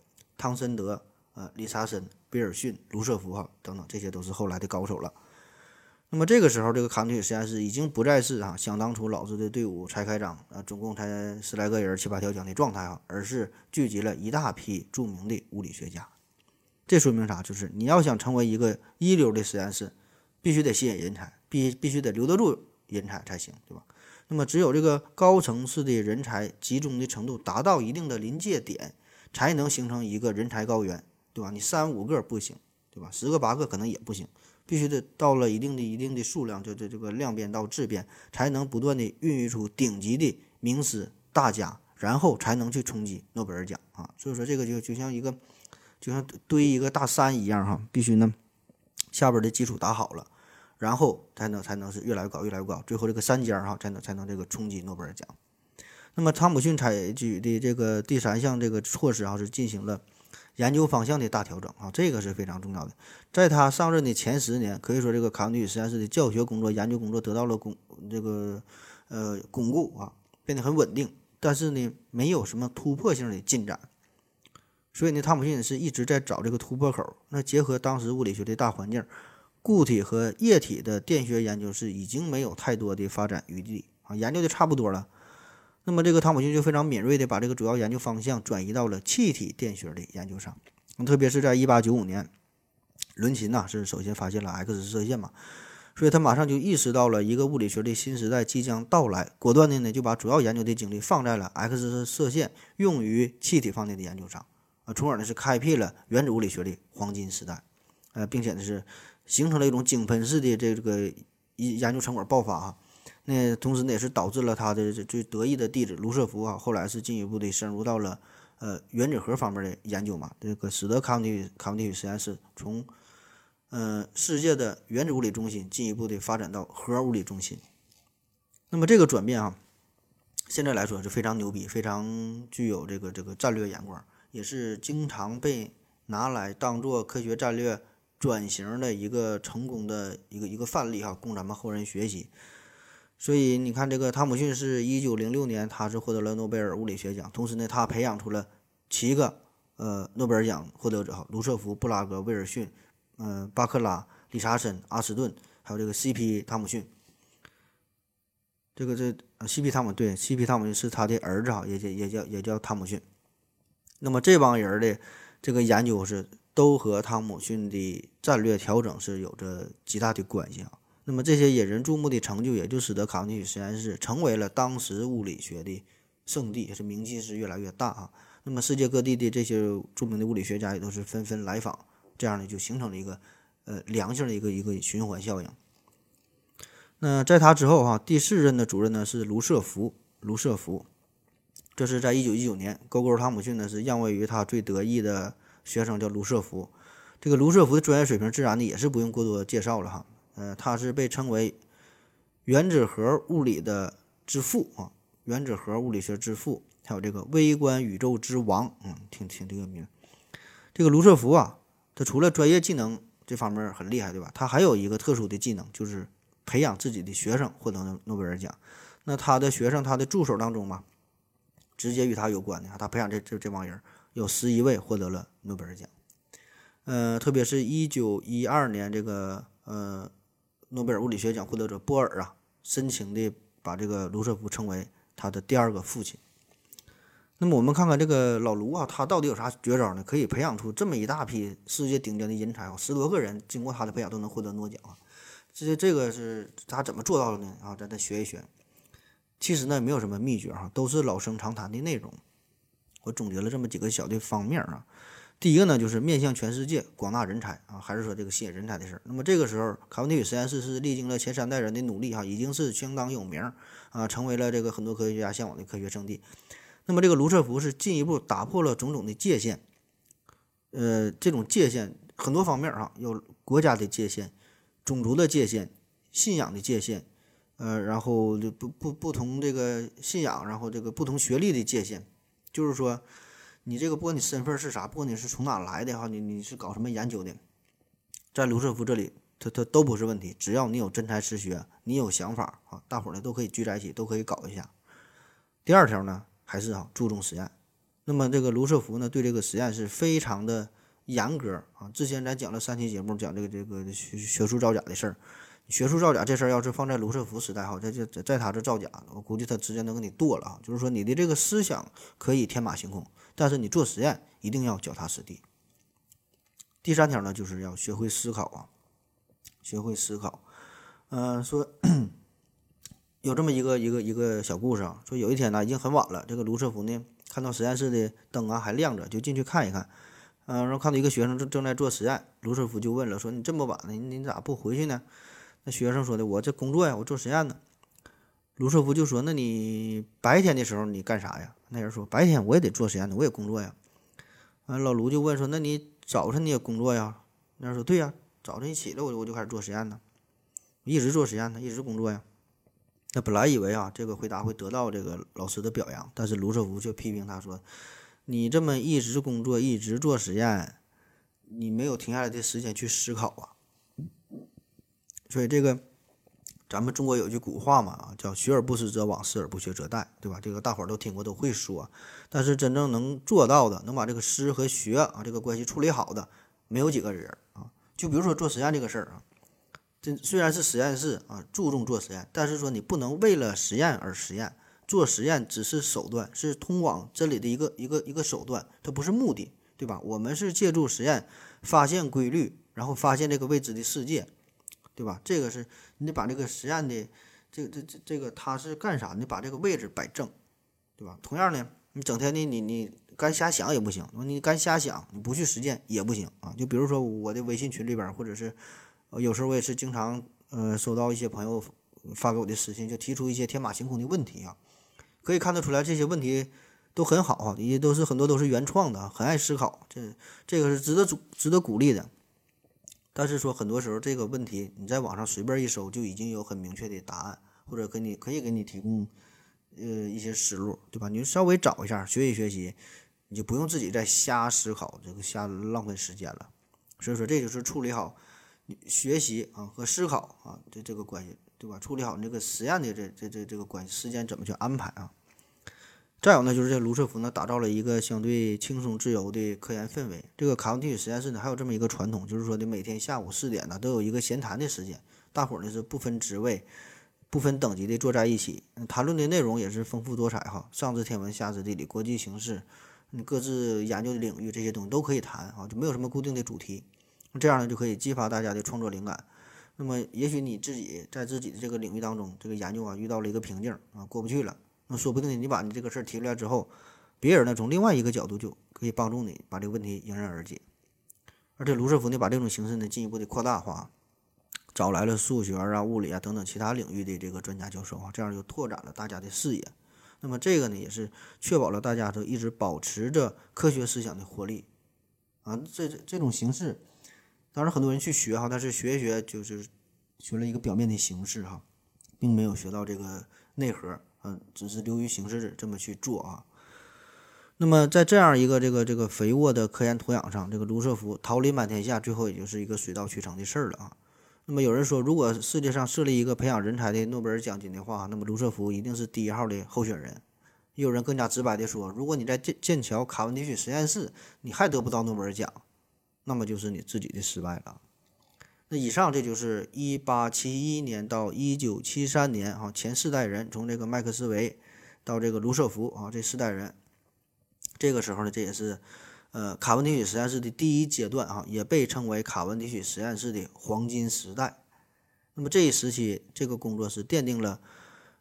汤森德、呃理查森、比尔逊、卢瑟福哈等等，这些都是后来的高手了。那么这个时候，这个卡文迪许实验室已经不再是啊想当初老子的队伍才开张啊，总共才十来个人、七八条枪的状态啊，而是聚集了一大批著名的物理学家。这说明啥？就是你要想成为一个一流的实验室，必须得吸引人才，必必须得留得住人才才行，对吧？那么只有这个高层次的人才集中的程度达到一定的临界点，才能形成一个人才高原，对吧？你三五个不行，对吧？十个八个可能也不行。必须得到了一定的一定的数量，就这这个量变到质变，才能不断的孕育出顶级的名师大家，然后才能去冲击诺贝尔奖啊！所以说这个就就像一个就像堆一个大山一样哈，必须呢下边的基础打好了，然后才能才能是越来越高越来越高，最后这个山尖儿哈才能才能这个冲击诺贝尔奖。那么汤姆逊采取的这个第三项这个措施啊是进行了。研究方向的大调整啊，这个是非常重要的。在他上任的前十年，可以说这个卡文迪实验室的教学工作、研究工作得到了巩这个呃巩固啊，变得很稳定。但是呢，没有什么突破性的进展。所以呢，汤姆逊是一直在找这个突破口。那结合当时物理学的大环境，固体和液体的电学研究是已经没有太多的发展余地啊，研究的差不多了。那么这个汤姆逊就非常敏锐地把这个主要研究方向转移到了气体电学的研究上，特别是在1895年，伦琴呐是首先发现了 X 射线嘛，所以他马上就意识到了一个物理学的新时代即将到来，果断的呢就把主要研究的精力放在了 X 射线用于气体方面的研究上，啊，从而呢是开辟了原子物理学的黄金时代，呃，并且呢是形成了一种井喷式的这个研研究成果爆发啊。那同时呢，也是导致了他的最得意的弟子卢瑟福啊，后来是进一步的深入到了呃原子核方面的研究嘛，这个使得卡文迪卡文迪实验室从呃世界的原子物理中心进一步的发展到核物理中心。那么这个转变啊，现在来说是非常牛逼，非常具有这个这个战略眼光，也是经常被拿来当做科学战略转型的一个成功的一个一个范例哈，供咱们后人学习。所以你看，这个汤姆逊是一九零六年，他是获得了诺贝尔物理学奖。同时呢，他培养出了七个呃诺贝尔奖获得者：卢瑟福、布拉格、威尔逊、嗯巴克拉、理查森、阿斯顿，还有这个 C.P. 汤姆逊。这个这 C.P. 汤姆对 C.P. 汤姆逊是他的儿子哈，也叫也叫也叫汤姆逊。那么这帮人的这个研究是都和汤姆逊的战略调整是有着极大的关系啊。那么这些引人注目的成就，也就使得卡文迪许实验室成为了当时物理学的圣地，也是名气是越来越大啊。那么世界各地的这些著名的物理学家也都是纷纷来访，这样呢就形成了一个呃良性的一个一个循环效应。那在他之后哈，第四任的主任呢是卢瑟福，卢瑟福，这是在一九一九年，勾勾汤姆逊呢是让位于他最得意的学生叫卢瑟福。这个卢瑟福的专业水平自然呢也是不用过多介绍了哈。呃，他是被称为原子核物理的之父啊，原子核物理学之父，还有这个微观宇宙之王，嗯，听听这个名。这个卢瑟福啊，他除了专业技能这方面很厉害，对吧？他还有一个特殊的技能，就是培养自己的学生获得诺贝尔奖。那他的学生，他的助手当中嘛，直接与他有关的，他培养这这这帮人有十一位获得了诺贝尔奖。呃，特别是一九一二年这个呃。诺贝尔物理学奖获得者波尔啊，深情地把这个卢瑟福称为他的第二个父亲。那么我们看看这个老卢啊，他到底有啥绝招呢？可以培养出这么一大批世界顶尖的人才啊，十多个人经过他的培养都能获得诺奖啊。这这个是他怎么做到的呢？啊，咱再学一学。其实呢，没有什么秘诀哈，都是老生常谈的内容。我总结了这么几个小的方面啊。第一个呢，就是面向全世界广纳人才啊，还是说这个吸引人才的事儿。那么这个时候，卡文迪许实验室是历经了前三代人的努力哈，已经是相当有名啊，成为了这个很多科学家向往的科学圣地。那么这个卢瑟福是进一步打破了种种的界限，呃，这种界限很多方面哈，有国家的界限、种族的界限、信仰的界限、呃，然后就不不不同这个信仰，然后这个不同学历的界限，就是说，你这个不管你身份是啥，不管你是从哪来的哈，你你是搞什么研究的，在卢瑟福这里，他他都不是问题，只要你有真才实学，你有想法啊，大伙呢都可以聚在一起，都可以搞一下。第二条呢，还是啊注重实验。那么这个卢瑟福呢，对这个实验是非常的严格啊。之前咱讲了三期节目，讲这个这个学学术造假的事儿。学术造假这事儿要是放在卢瑟福时代哈，在这在在他这造假，我估计他直接能给你剁了啊。就是说你的这个思想可以天马行空，但是你做实验一定要脚踏实地。第三条呢，就是要学会思考啊，学会思考。嗯，说 有这么一个一个一个小故事啊，说有一天呢，已经很晚了，这个卢瑟福呢看到实验室的灯啊还亮着，就进去看一看。嗯，然后看到一个学生正正在做实验，卢瑟福就问了，说你这么晚了，你你咋不回去呢？那学生说的，我这工作呀，我做实验呢。卢瑟福就说，那你白天的时候你干啥呀？那人说，白天我也得做实验呢，我也工作呀。完，老卢就问说，那你早晨你也工作呀？那人说，对呀，早晨一起来我我就开始做实验呢，一直做实验呢，一直工作呀。那本来以为啊，这个回答会得到这个老师的表扬，但是卢瑟福却批评他说，你这么一直工作，一直做实验，你没有停下来的时间去思考啊。所以这个，咱们中国有句古话嘛，啊，叫“学而不思则罔，思而不学则殆”，对吧？这个大伙儿都听过，都会说。但是真正能做到的，能把这个思和学啊这个关系处理好的，没有几个人啊。就比如说做实验这个事儿啊，这虽然是实验室啊，注重做实验，但是说你不能为了实验而实验，做实验只是手段，是通往真理的一个一个一个手段，它不是目的，对吧？我们是借助实验发现规律，然后发现这个未知的世界。对吧？这个是你得把这个实验的这这这这个他是干啥？你把这个位置摆正，对吧？同样呢，你整天的你你干瞎想也不行，你干瞎想你不去实践也不行啊。就比如说我的微信群里边，或者是有时候我也是经常呃收到一些朋友发给我的私信，就提出一些天马行空的问题啊。可以看得出来，这些问题都很好啊，也都是很多都是原创的，很爱思考，这这个是值得值得鼓励的。但是说很多时候这个问题，你在网上随便一搜就已经有很明确的答案，或者给你可以给你提供呃一些思路，对吧？你稍微找一下，学习学习，你就不用自己再瞎思考，这个瞎浪费时间了。所以说这就是处理好学习啊和思考啊这这个关系，对吧？处理好你这个实验的这这这这个关系，时间怎么去安排啊？再有呢，就是这卢瑟福呢，打造了一个相对轻松自由的科研氛围。这个卡文迪许实验室呢，还有这么一个传统，就是说的每天下午四点呢，都有一个闲谈的时间，大伙儿呢是不分职位、不分等级的坐在一起，谈论的内容也是丰富多彩哈，上知天文，下知地理，国际形势，你各自研究的领域这些东西都可以谈啊，就没有什么固定的主题。这样呢，就可以激发大家的创作灵感。那么，也许你自己在自己的这个领域当中，这个研究啊，遇到了一个瓶颈啊，过不去了。说不定你把你这个事儿提出来之后，别人呢从另外一个角度就可以帮助你把这个问题迎刃而解。而且卢瑟福呢把这种形式呢进一步的扩大化，找来了数学啊、物理啊等等其他领域的这个专家教授啊，这样就拓展了大家的视野。那么这个呢也是确保了大家都一直保持着科学思想的活力啊。这这这种形式，当然很多人去学哈，但是学一学就是学了一个表面的形式哈，并没有学到这个内核。嗯，只是流于形式这么去做啊。那么在这样一个这个这个肥沃的科研土壤上，这个卢瑟福桃李满天下，最后也就是一个水到渠成的事儿了啊。那么有人说，如果世界上设立一个培养人才的诺贝尔奖金的话，那么卢瑟福一定是第一号的候选人。也有人更加直白的说，如果你在剑剑桥卡文迪许实验室，你还得不到诺贝尔奖，那么就是你自己的失败了。那以上这就是一八七一年到一九七三年哈前四代人，从这个麦克斯韦到这个卢瑟福啊这四代人，这个时候呢，这也是呃卡文迪许实验室的第一阶段啊，也被称为卡文迪许实验室的黄金时代。那么这一时期，这个工作是奠定了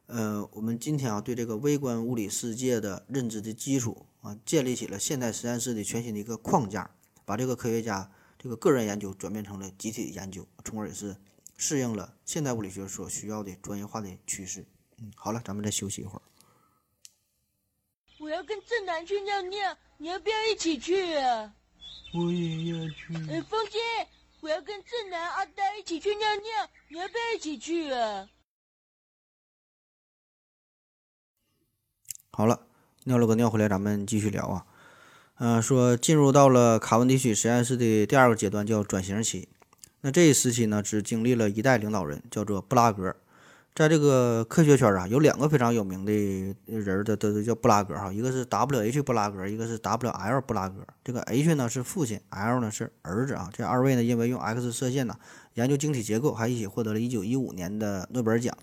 呃我们今天啊对这个微观物理世界的认知的基础啊，建立起了现代实验室的全新的一个框架，把这个科学家。这个个人研究转变成了集体研究，从而也是适应了现代物理学所需要的专业化的趋势。嗯，好了，咱们再休息一会儿。我要跟正南去尿尿，你要不要一起去啊？我也要去。哎，风姐，我要跟正南、阿呆一起去尿尿，你要不要一起去啊？好了，尿了个尿回来，咱们继续聊啊。嗯、说进入到了卡文迪许实验室的第二个阶段，叫转型期。那这一时期呢，只经历了一代领导人，叫做布拉格。在这个科学圈啊，有两个非常有名的人儿的都都叫布拉格哈，一个是 W H 布拉格，一个是 W L 布拉格。这个 H 呢是父亲，L 呢是儿子啊。这二位呢，因为用 X 射线呢研究晶体结构，还一起获得了1915年的诺贝尔奖。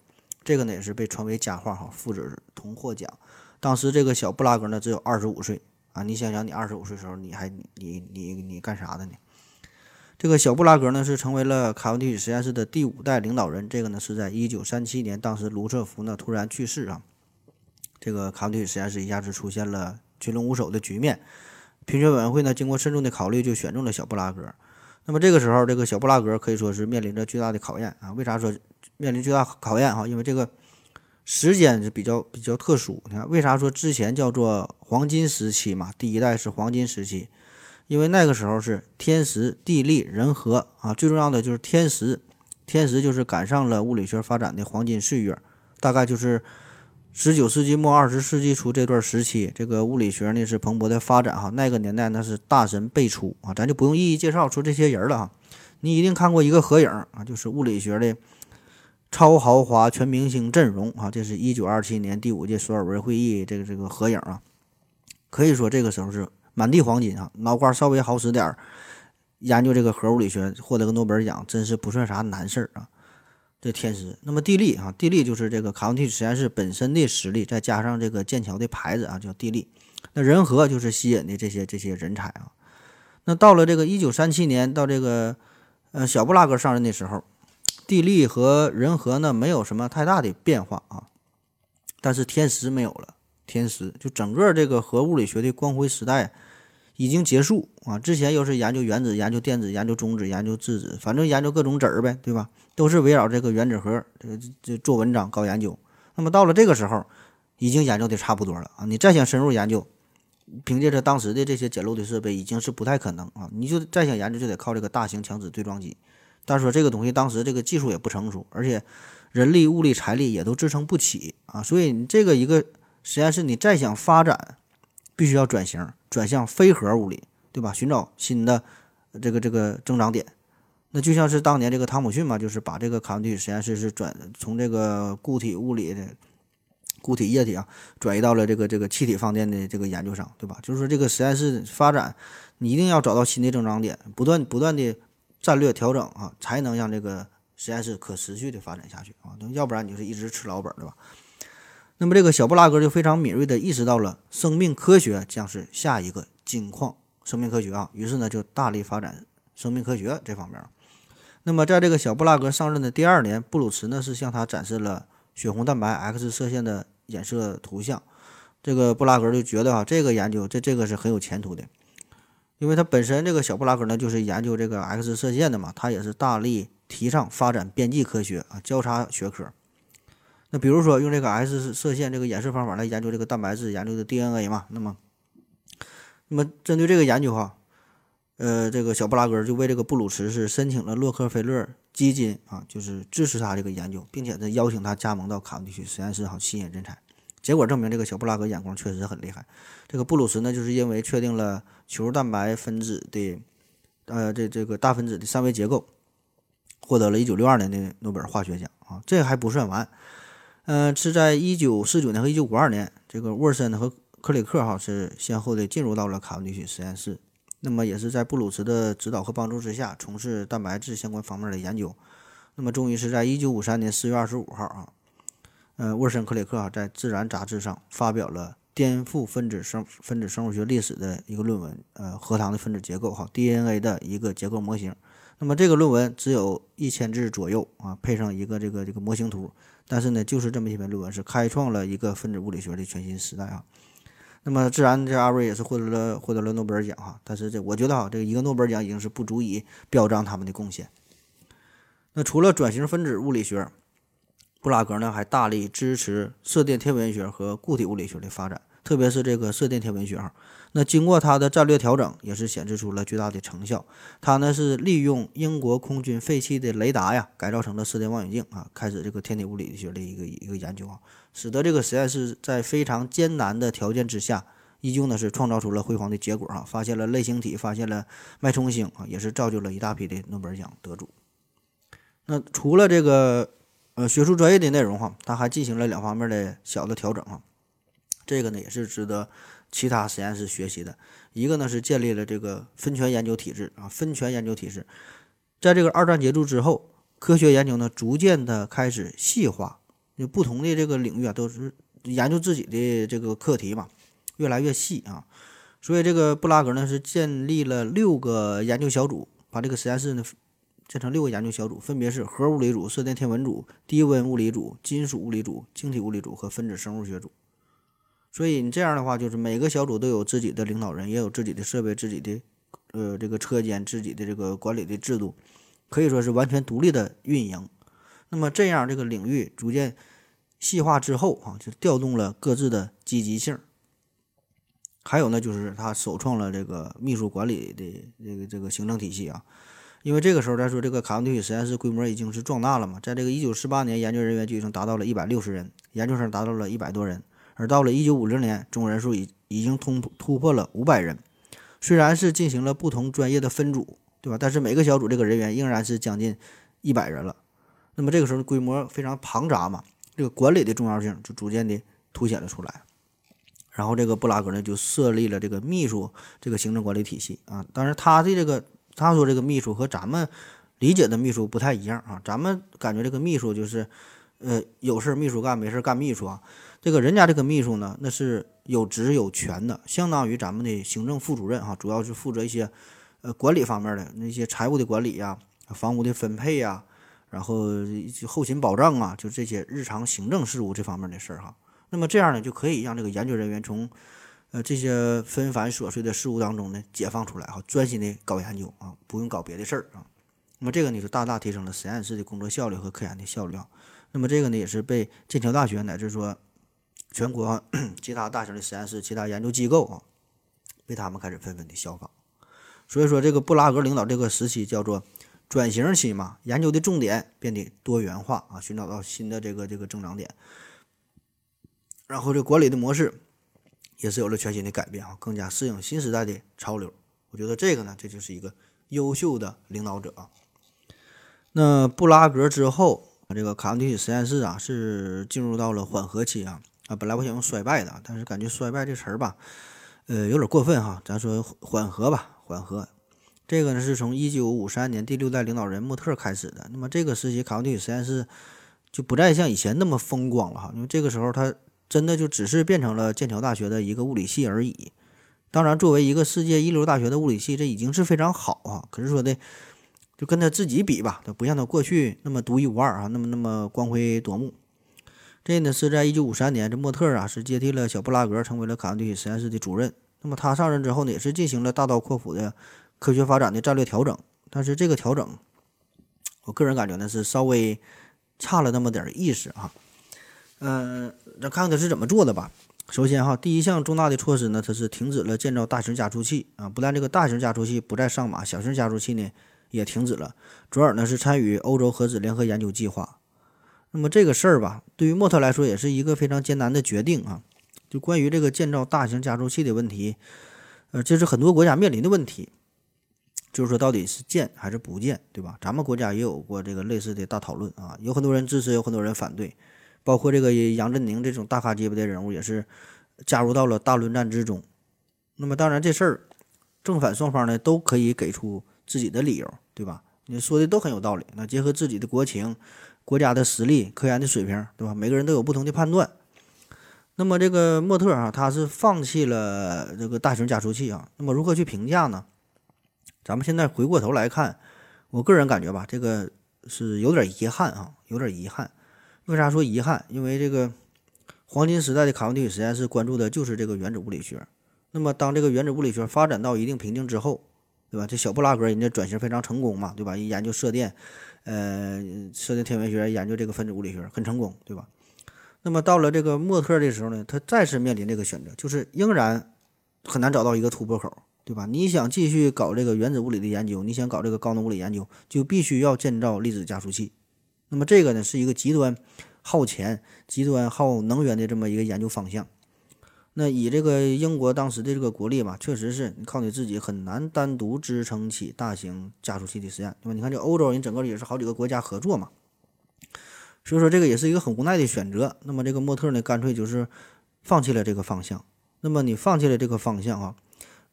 这个呢也是被传为佳话哈，父子同获奖。当时这个小布拉格呢只有二十五岁啊，你想想你二十五岁时候你还你你你干啥的呢？这个小布拉格呢是成为了卡文迪许实验室的第五代领导人。这个呢是在一九三七年，当时卢瑟福呢突然去世啊，这个卡文迪许实验室一下子出现了群龙无首的局面。评选委员会呢经过慎重的考虑，就选中了小布拉格。那么这个时候，这个小布拉格可以说是面临着巨大的考验啊。为啥说面临巨大考验哈？因为这个时间是比较比较特殊。你看，为啥说之前叫做黄金时期嘛？第一代是黄金时期，因为那个时候是天时、地利、人和啊，最重要的就是天时。天时就是赶上了物理学发展的黄金岁月，大概就是十九世纪末二十世纪初这段时期，这个物理学呢是蓬勃的发展哈。那个年代那是大神辈出啊，咱就不用一一介绍出这些人了哈。你一定看过一个合影啊，就是物理学的超豪华全明星阵容啊，这是一九二七年第五届索尔维会议这个这个合影啊，可以说这个时候是满地黄金啊，脑瓜稍微好使点儿，研究这个核物理学获得个诺贝尔奖，真是不算啥难事儿啊。这天时，那么地利啊，地利就是这个卡文迪实验室本身的实力，再加上这个剑桥的牌子啊，叫地利。那人和就是吸引的这些这些人才啊。那到了这个一九三七年，到这个呃小布拉格上任的时候，地利和人和呢没有什么太大的变化啊，但是天时没有了，天时就整个这个核物理学的光辉时代已经结束啊。之前又是研究原子、研究电子、研究中子、研究质子，反正研究各种子儿呗，对吧？都是围绕这个原子核这个这做文章搞研究。那么到了这个时候，已经研究的差不多了啊！你再想深入研究，凭借着当时的这些简陋的设备，已经是不太可能啊！你就再想研究，就得靠这个大型强子对撞机。但是说这个东西当时这个技术也不成熟，而且人力、物力、财力也都支撑不起啊！所以你这个一个实验室，你再想发展，必须要转型，转向非核物理，对吧？寻找新的这个这个增长点。那就像是当年这个汤姆逊嘛，就是把这个卡文迪实验室是转从这个固体物理的固体液体啊，转移到了这个这个气体放电的这个研究上，对吧？就是说这个实验室发展，你一定要找到新的增长点，不断不断的战略调整啊，才能让这个实验室可持续的发展下去啊，要不然你就是一直吃老本，对吧？那么这个小布拉格就非常敏锐地意识到了生命科学将是下一个金矿，生命科学啊，于是呢就大力发展生命科学这方面。那么，在这个小布拉格上任的第二年，布鲁茨呢是向他展示了血红蛋白 X 射线的衍射图像。这个布拉格就觉得啊，这个研究这这个是很有前途的，因为他本身这个小布拉格呢就是研究这个 X 射线的嘛，他也是大力提倡发展边际科学啊，交叉学科。那比如说用这个 X 射线这个演示方法来研究这个蛋白质，研究的 DNA 嘛，那么，那么针对这个研究哈。呃，这个小布拉格就为这个布鲁茨是申请了洛克菲勒基金啊，就是支持他这个研究，并且呢邀请他加盟到卡文迪许实验室，好吸引人才。结果证明，这个小布拉格眼光确实很厉害。这个布鲁茨呢，就是因为确定了球蛋白分子的呃这这个大分子的三维结构，获得了一九六二年的诺贝尔化学奖啊。这还不算完，嗯，是在一九四九年和一九五二年，这个沃森和克里克哈是先后的进入到了卡文迪许实验室。那么也是在布鲁茨的指导和帮助之下，从事蛋白质相关方面的研究。那么终于是在一九五三年四月二十五号啊，呃，沃森克里克啊在《自然》杂志上发表了颠覆分子生分子生物学历史的一个论文，呃，核糖的分子结构哈，DNA 的一个结构模型。那么这个论文只有一千字左右啊，配上一个这个这个模型图，但是呢，就是这么一篇论文是开创了一个分子物理学的全新时代啊。那么，自然这二位也是获得了获得了诺贝尔奖哈，但是这我觉得哈，这个一个诺贝尔奖已经是不足以表彰他们的贡献。那除了转型分子物理学，布拉格呢还大力支持射电天文学和固体物理学的发展。特别是这个射电天文学哈。那经过他的战略调整，也是显示出了巨大的成效。他呢是利用英国空军废弃的雷达呀，改造成了射电望远镜啊，开始这个天体物理学的一个一个研究啊，使得这个实验室在非常艰难的条件之下，依旧呢是创造出了辉煌的结果啊，发现了类星体，发现了脉冲星啊，也是造就了一大批的诺贝尔奖得主。那除了这个呃学术专业的内容哈，他还进行了两方面的小的调整啊，这个呢也是值得。其他实验室学习的。一个呢是建立了这个分权研究体制啊，分权研究体制，在这个二战结束之后，科学研究呢逐渐的开始细化，就不同的这个领域啊都是研究自己的这个课题嘛，越来越细啊，所以这个布拉格呢是建立了六个研究小组，把这个实验室呢建成六个研究小组，分别是核物理组、射电天文组、低温物理组、金属物理组、晶体物理组和分子生物学组。所以你这样的话，就是每个小组都有自己的领导人，也有自己的设备、自己的呃这个车间、自己的这个管理的制度，可以说是完全独立的运营。那么这样这个领域逐渐细化之后啊，就调动了各自的积极性。还有呢，就是他首创了这个秘书管理的这个这个行政体系啊。因为这个时候来说，这个卡文迪许实验室规模已经是壮大了嘛，在这个一九四八年，研究人员就已经达到了一百六十人，研究生达到了一百多人。而到了一九五零年，总人数已已经突突破了五百人。虽然是进行了不同专业的分组，对吧？但是每个小组这个人员仍然是将近一百人了。那么这个时候规模非常庞杂嘛，这个管理的重要性就逐渐的凸显了出来。然后这个布拉格呢就设立了这个秘书这个行政管理体系啊。当然他的这个他说这个秘书和咱们理解的秘书不太一样啊。咱们感觉这个秘书就是呃有事秘书干，没事干秘书啊。这个人家这个秘书呢，那是有职有权的，相当于咱们的行政副主任哈，主要是负责一些呃管理方面的那些财务的管理呀、房屋的分配呀，然后后勤保障啊，就这些日常行政事务这方面的事儿哈。那么这样呢，就可以让这个研究人员从呃这些纷繁琐碎的事务当中呢解放出来哈，专心的搞研究啊，不用搞别的事儿啊。那么这个呢，就大大提升了实验室的工作效率和科研的效率啊。那么这个呢，也是被剑桥大学乃至说。全国 其他大型的实验室、其他研究机构啊，被他们开始纷纷的效仿。所以说，这个布拉格领导这个时期叫做转型期嘛，研究的重点变得多元化啊，寻找到新的这个这个增长点。然后这管理的模式也是有了全新的改变啊，更加适应新时代的潮流。我觉得这个呢，这就是一个优秀的领导者啊。那布拉格之后，这个卡文迪许实验室啊，是进入到了缓和期啊。啊，本来我想用衰败的，但是感觉衰败这词儿吧，呃，有点过分哈。咱说缓和吧，缓和。这个呢是从一九五三年第六代领导人穆特开始的。那么这个时期，卡文迪许实验室就不再像以前那么风光了哈，因为这个时候它真的就只是变成了剑桥大学的一个物理系而已。当然，作为一个世界一流大学的物理系，这已经是非常好啊。可是说的，就跟他自己比吧，它不像他过去那么独一无二啊，那么那么光辉夺目。这呢是在一九五三年，这莫特啊是接替了小布拉格，成为了卡文迪许实验室的主任。那么他上任之后呢，也是进行了大刀阔斧的科学发展的战略调整。但是这个调整，我个人感觉呢是稍微差了那么点意思啊。嗯，咱看看他是怎么做的吧。首先哈，第一项重大的措施呢，它是停止了建造大型加速器啊。不但这个大型加速器不再上马，小型加速器呢也停止了。转而呢是参与欧洲核子联合研究计划。那么这个事儿吧，对于莫特来说也是一个非常艰难的决定啊。就关于这个建造大型加速器的问题，呃，这是很多国家面临的问题，就是说到底是建还是不建，对吧？咱们国家也有过这个类似的大讨论啊，有很多人支持，有很多人反对，包括这个杨振宁这种大咖级别的人物也是加入到了大论战之中。那么当然这事儿正反双方呢都可以给出自己的理由，对吧？你说的都很有道理。那结合自己的国情。国家的实力、科研的水平，对吧？每个人都有不同的判断。那么这个莫特啊，他是放弃了这个大型加速器啊。那么如何去评价呢？咱们现在回过头来看，我个人感觉吧，这个是有点遗憾啊，有点遗憾。为啥说遗憾？因为这个黄金时代的卡文迪许实验室关注的就是这个原子物理学。那么当这个原子物理学发展到一定瓶颈之后，对吧？这小布拉格人家转型非常成功嘛，对吧？研究射电。呃，射电天文学研究这个分子物理学很成功，对吧？那么到了这个默特的时候呢，他再次面临这个选择，就是仍然很难找到一个突破口，对吧？你想继续搞这个原子物理的研究，你想搞这个高能物理研究，就必须要建造粒子加速器。那么这个呢，是一个极端耗钱、极端耗能源的这么一个研究方向。那以这个英国当时的这个国力吧，确实是你靠你自己很难单独支撑起大型加速器的实验，对吧？你看这欧洲人整个也是好几个国家合作嘛。所以说这个也是一个很无奈的选择。那么这个莫特呢，干脆就是放弃了这个方向。那么你放弃了这个方向啊，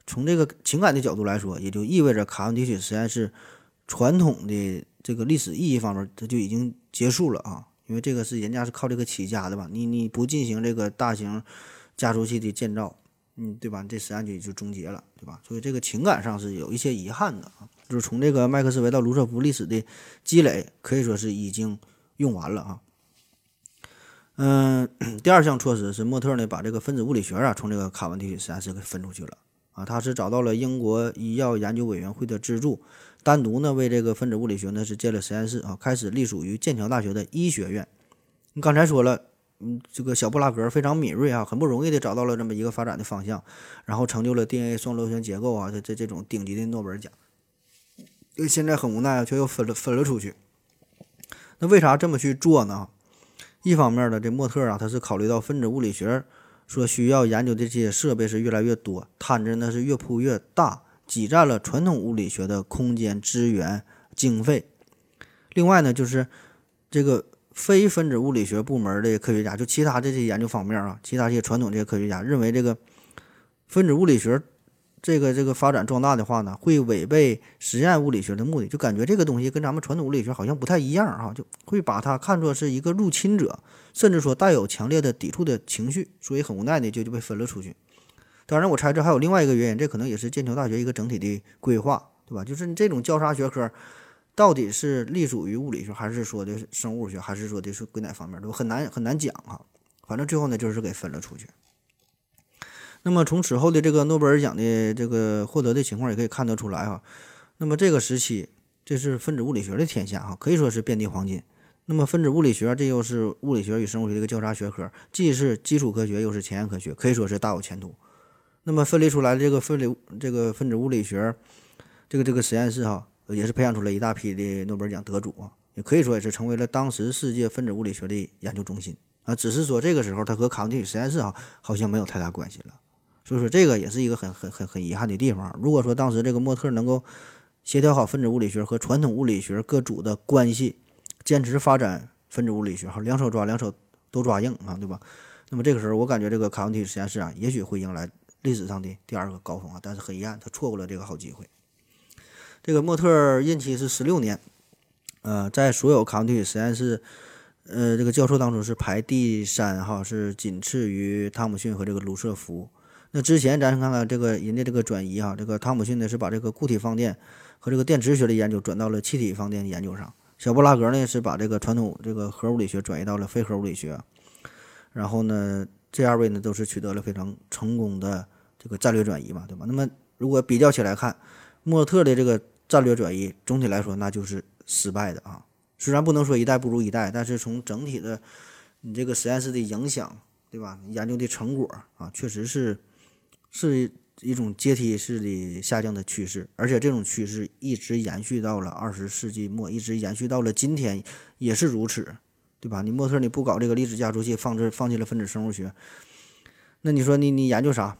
从这个情感的角度来说，也就意味着卡文迪许实验室传统的这个历史意义方面，它就已经结束了啊。因为这个是人家是靠这个起家的吧？你你不进行这个大型加速器的建造，嗯，对吧？这实验就就终结了，对吧？所以这个情感上是有一些遗憾的啊。就是从这个麦克斯韦到卢瑟福历史的积累，可以说是已经。用完了啊，嗯，第二项措施是莫特呢把这个分子物理学啊从这个卡文迪许实验室给分出去了啊，他是找到了英国医药研究委员会的资助，单独呢为这个分子物理学呢是建了实验室啊，开始隶属于剑桥大学的医学院。你刚才说了，嗯，这个小布拉格非常敏锐啊，很不容易的找到了这么一个发展的方向，然后成就了 DNA 双螺旋结构啊这这这种顶级的诺贝尔奖，现在很无奈啊，却又分了分了出去。那为啥这么去做呢？一方面呢，这莫特啊，他是考虑到分子物理学所需要研究的这些设备是越来越多，摊子呢是越铺越大，挤占了传统物理学的空间、资源、经费。另外呢，就是这个非分子物理学部门的科学家，就其他这些研究方面啊，其他这些传统这些科学家认为，这个分子物理学。这个这个发展壮大的话呢，会违背实验物理学的目的，就感觉这个东西跟咱们传统物理学好像不太一样哈，就会把它看作是一个入侵者，甚至说带有强烈的抵触的情绪，所以很无奈的就就被分了出去。当然，我猜这还有另外一个原因，这可能也是剑桥大学一个整体的规划，对吧？就是你这种交叉学科到底是隶属于物理学，还是说的生物学，还是说的是归哪方面，都很难很难讲哈。反正最后呢，就是给分了出去。那么从此后的这个诺贝尔奖的这个获得的情况也可以看得出来哈。那么这个时期，这是分子物理学的天下哈，可以说是遍地黄金。那么分子物理学这又是物理学与生物学的一个交叉学科，既是基础科学又是前沿科学，可以说是大有前途。那么分离出来的这个分离这个分子物理学这个这个实验室哈，也是培养出来一大批的诺贝尔奖得主啊，也可以说也是成为了当时世界分子物理学的研究中心啊。只是说这个时候它和卡文迪实验室哈好像没有太大关系了。所以说，这个也是一个很很很很遗憾的地方。如果说当时这个莫特能够协调好分子物理学和传统物理学各组的关系，坚持发展分子物理学，哈，两手抓，两手都抓硬啊，对吧？那么这个时候，我感觉这个卡文迪实验室啊，也许会迎来历史上的第二个高峰啊。但是很遗憾，他错过了这个好机会。这个莫特任期是十六年，呃，在所有卡文迪实验室呃这个教授当中是排第三哈，是仅次于汤姆逊和这个卢瑟福。那之前咱看看这个人家这个转移哈，这个汤姆逊呢是把这个固体放电和这个电磁学的研究转到了气体放电研究上，小布拉格呢是把这个传统这个核物理学转移到了非核物理学，然后呢这二位呢都是取得了非常成功的这个战略转移嘛，对吧？那么如果比较起来看，莫特的这个战略转移总体来说那就是失败的啊，虽然不能说一代不如一代，但是从整体的你这个实验室的影响，对吧？研究的成果啊，确实是。是一种阶梯式的下降的趋势，而且这种趋势一直延续到了二十世纪末，一直延续到了今天也是如此，对吧？你莫特你不搞这个粒子加速器，放这放弃了分子生物学，那你说你你研究啥？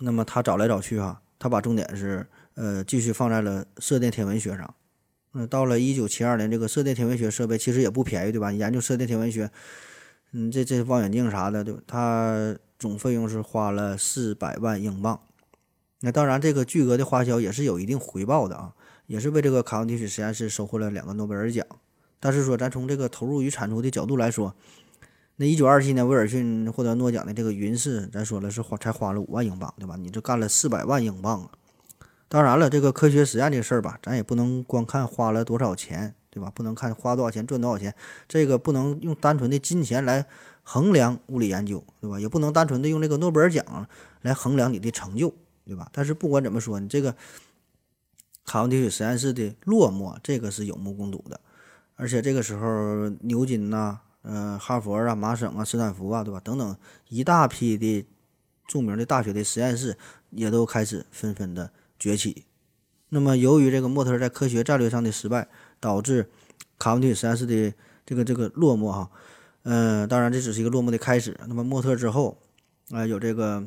那么他找来找去哈，他把重点是呃继续放在了射电天文学上。那到了一九七二年，这个射电天文学设备其实也不便宜，对吧？研究射电天文学，嗯，这这望远镜啥的，对吧？他。总费用是花了四百万英镑，那当然这个巨额的花销也是有一定回报的啊，也是为这个卡文迪许实验室收获了两个诺贝尔奖。但是说咱从这个投入与产出的角度来说，那一九二七年威尔逊获得诺奖的这个云氏，咱说了是花才花了五万英镑，对吧？你这干了四百万英镑啊！当然了，这个科学实验这事儿吧，咱也不能光看花了多少钱，对吧？不能看花多少钱赚多少钱，这个不能用单纯的金钱来。衡量物理研究，对吧？也不能单纯的用这个诺贝尔奖来衡量你的成就，对吧？但是不管怎么说，你这个卡文迪许实验室的落寞，这个是有目共睹的。而且这个时候，牛津呐，嗯，哈佛啊、麻省啊、斯坦福啊，对吧？等等一大批的著名的大学的实验室也都开始纷纷的崛起。那么，由于这个莫特在科学战略上的失败，导致卡文迪实验室的这个这个落寞哈。嗯，当然这只是一个落寞的开始。那么莫特之后啊，有这个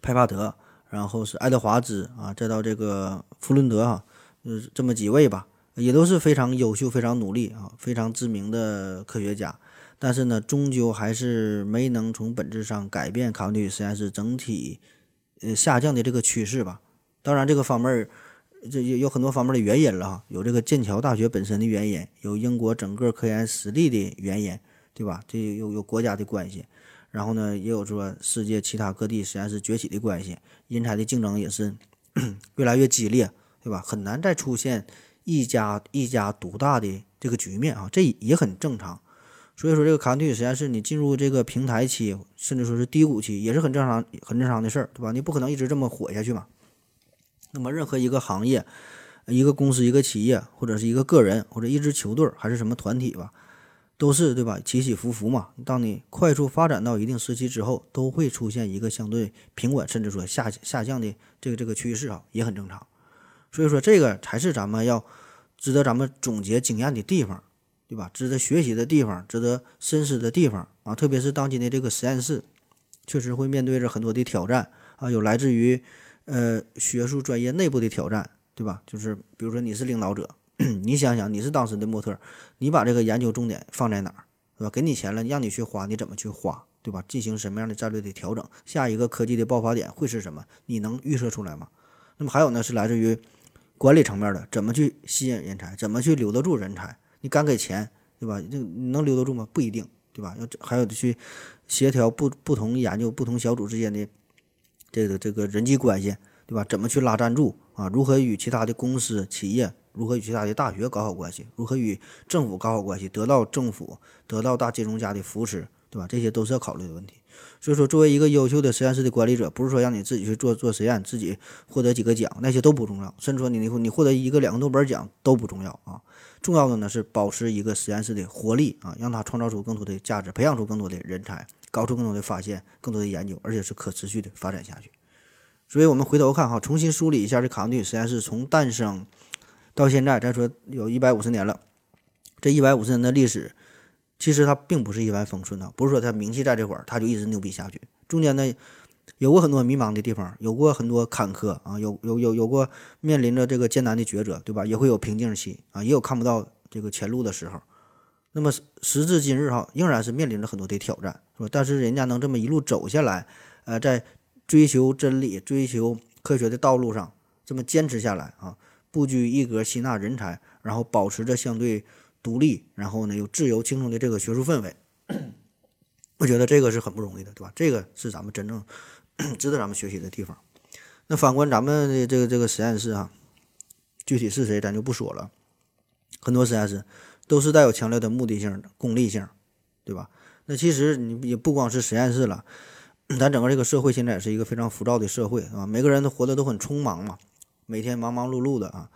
派帕德，然后是爱德华兹啊，再到这个弗伦德哈，呃，这么几位吧。也都是非常优秀、非常努力啊、非常知名的科学家，但是呢，终究还是没能从本质上改变卡文迪实验室整体呃下降的这个趋势吧。当然，这个方面儿这有有很多方面的原因了哈，有这个剑桥大学本身的原因，有英国整个科研实力的原因，对吧？这有有国家的关系，然后呢，也有说世界其他各地实验室崛起的关系，人才的竞争也是 越来越激烈，对吧？很难再出现。一家一家独大的这个局面啊，这也很正常。所以说，这个卡文迪实验室你进入这个平台期，甚至说是低谷期，也是很正常、很正常的事儿，对吧？你不可能一直这么火下去嘛。那么，任何一个行业、一个公司、一个企业，或者是一个个人，或者一支球队，还是什么团体吧，都是对吧？起起伏伏嘛。当你快速发展到一定时期之后，都会出现一个相对平稳，甚至说下下降的这个这个趋势啊，也很正常。所以说，这个才是咱们要值得咱们总结经验的地方，对吧？值得学习的地方，值得深思的地方啊！特别是当今的这个实验室，确实会面对着很多的挑战啊，有来自于呃学术专业内部的挑战，对吧？就是比如说你是领导者，你想想你是当时的模特，你把这个研究重点放在哪儿，对吧？给你钱了，让你去花，你怎么去花，对吧？进行什么样的战略的调整？下一个科技的爆发点会是什么？你能预测出来吗？那么还有呢，是来自于。管理层面的怎么去吸引人才，怎么去留得住人才？你敢给钱，对吧？这能留得住吗？不一定，对吧？要还有去协调不不同研究、不同小组之间的这个这个人际关系，对吧？怎么去拉赞助啊？如何与其他的公司、企业，如何与其他的大学搞好关系？如何与政府搞好关系？得到政府、得到大金融家的扶持，对吧？这些都是要考虑的问题。所以说，作为一个优秀的实验室的管理者，不是说让你自己去做做实验，自己获得几个奖，那些都不重要。甚至说你你获得一个两个诺贝尔奖都不重要啊。重要的呢是保持一个实验室的活力啊，让它创造出更多的价值，培养出更多的人才，搞出更多的发现，更多的研究，而且是可持续的发展下去。所以我们回头看哈，重新梳理一下这卡文迪实验室从诞生到现在，再说有一百五十年了，这一百五十年的历史。其实他并不是一帆风顺的，不是说他名气在这块儿，他就一直牛逼下去。中间呢，有过很多迷茫的地方，有过很多坎坷啊，有有有有过面临着这个艰难的抉择，对吧？也会有瓶颈期啊，也有看不到这个前路的时候。那么时至今日哈，仍然是面临着很多的挑战，是吧？但是人家能这么一路走下来，呃，在追求真理、追求科学的道路上这么坚持下来啊，不拘一格，吸纳人才，然后保持着相对。独立，然后呢，有自由轻松的这个学术氛围，我觉得这个是很不容易的，对吧？这个是咱们真正 值得咱们学习的地方。那反观咱们的这个这个实验室啊，具体是谁咱就不说了。很多实验室都是带有强烈的目的性、功利性，对吧？那其实你也不光是实验室了，咱整个这个社会现在也是一个非常浮躁的社会啊，每个人都活得都很匆忙嘛，每天忙忙碌碌的啊。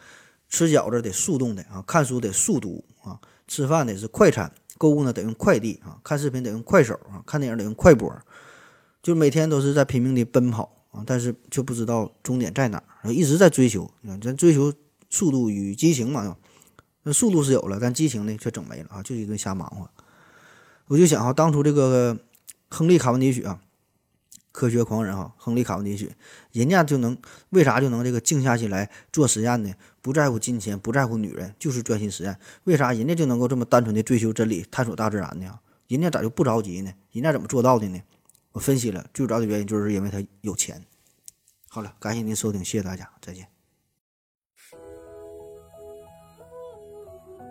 吃饺子得速冻的啊，看书得速读啊，吃饭得是快餐，购物呢得用快递啊，看视频得用快手啊，看电影得用快播，就每天都是在拼命的奔跑啊，但是却不知道终点在哪儿，一直在追求，咱追求速度与激情嘛，那速度是有了，但激情呢却整没了啊，就一顿瞎忙活。我就想哈，当初这个亨利·卡文迪许啊。科学狂人哈，亨利·卡文迪许，人家就能为啥就能这个静下心来做实验呢？不在乎金钱，不在乎女人，就是专心实验。为啥人家就能够这么单纯的追求真理，探索大自然呢？人家咋就不着急呢？人家怎么做到的呢？我分析了，最主要的原因就是因为他有钱。好了，感谢您收听，谢谢大家，再见。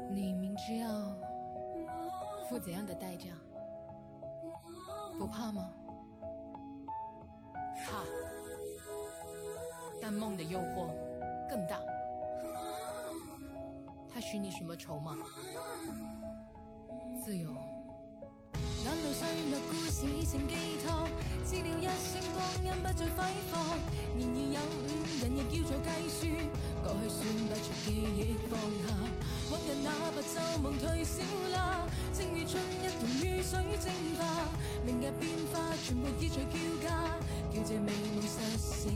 你明知要付怎样的代价，不怕吗？怕，但梦的诱惑更大。他许你什么筹码？自由。眼淚碎落故事成寄託，知了一聲光陰不再揮霍。然而有人亦要做計算，過去算不出記憶放下，往日那白晝夢退燒啦。正如春一同雨水蒸發，明日變化全部意在叫價，叫這美夢失色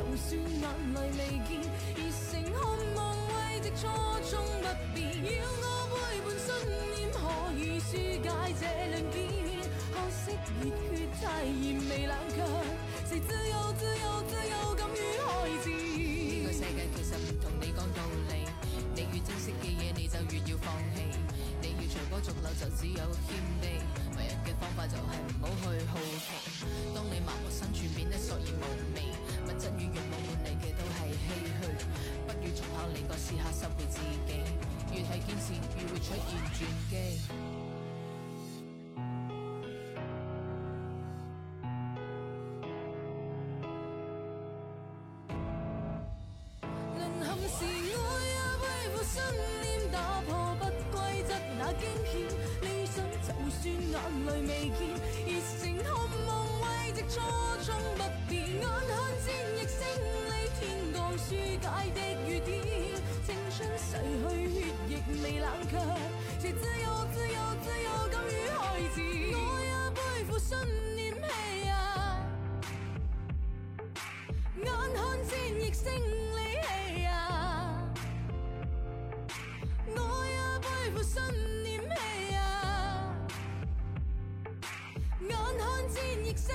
就算眼淚未見，熱誠渴望慰藉初衷不變。要我背叛信念，可以紓解這兩件。可惜熱血太燃未冷卻，誰自由自由自由敢於開戰？呢個世界其實唔同你講道理，你越珍惜嘅嘢你就越要放棄，你要隨波逐流就只有謙試下收回自己，越係堅持越會出現轉機。淪陷時，我也背負信念，打破不規則那驚險。理想就算眼淚未見，熱情渴望慰藉初衷不變。眼看戰役勝利，天降紓解的雨點，青春逝去，血液未冷卻，誰自由自由自由敢於開戰？我也背負信念，嘿呀！眼看戰役勝利，嘿呀！我也背負信念，嘿呀！眼看戰役勝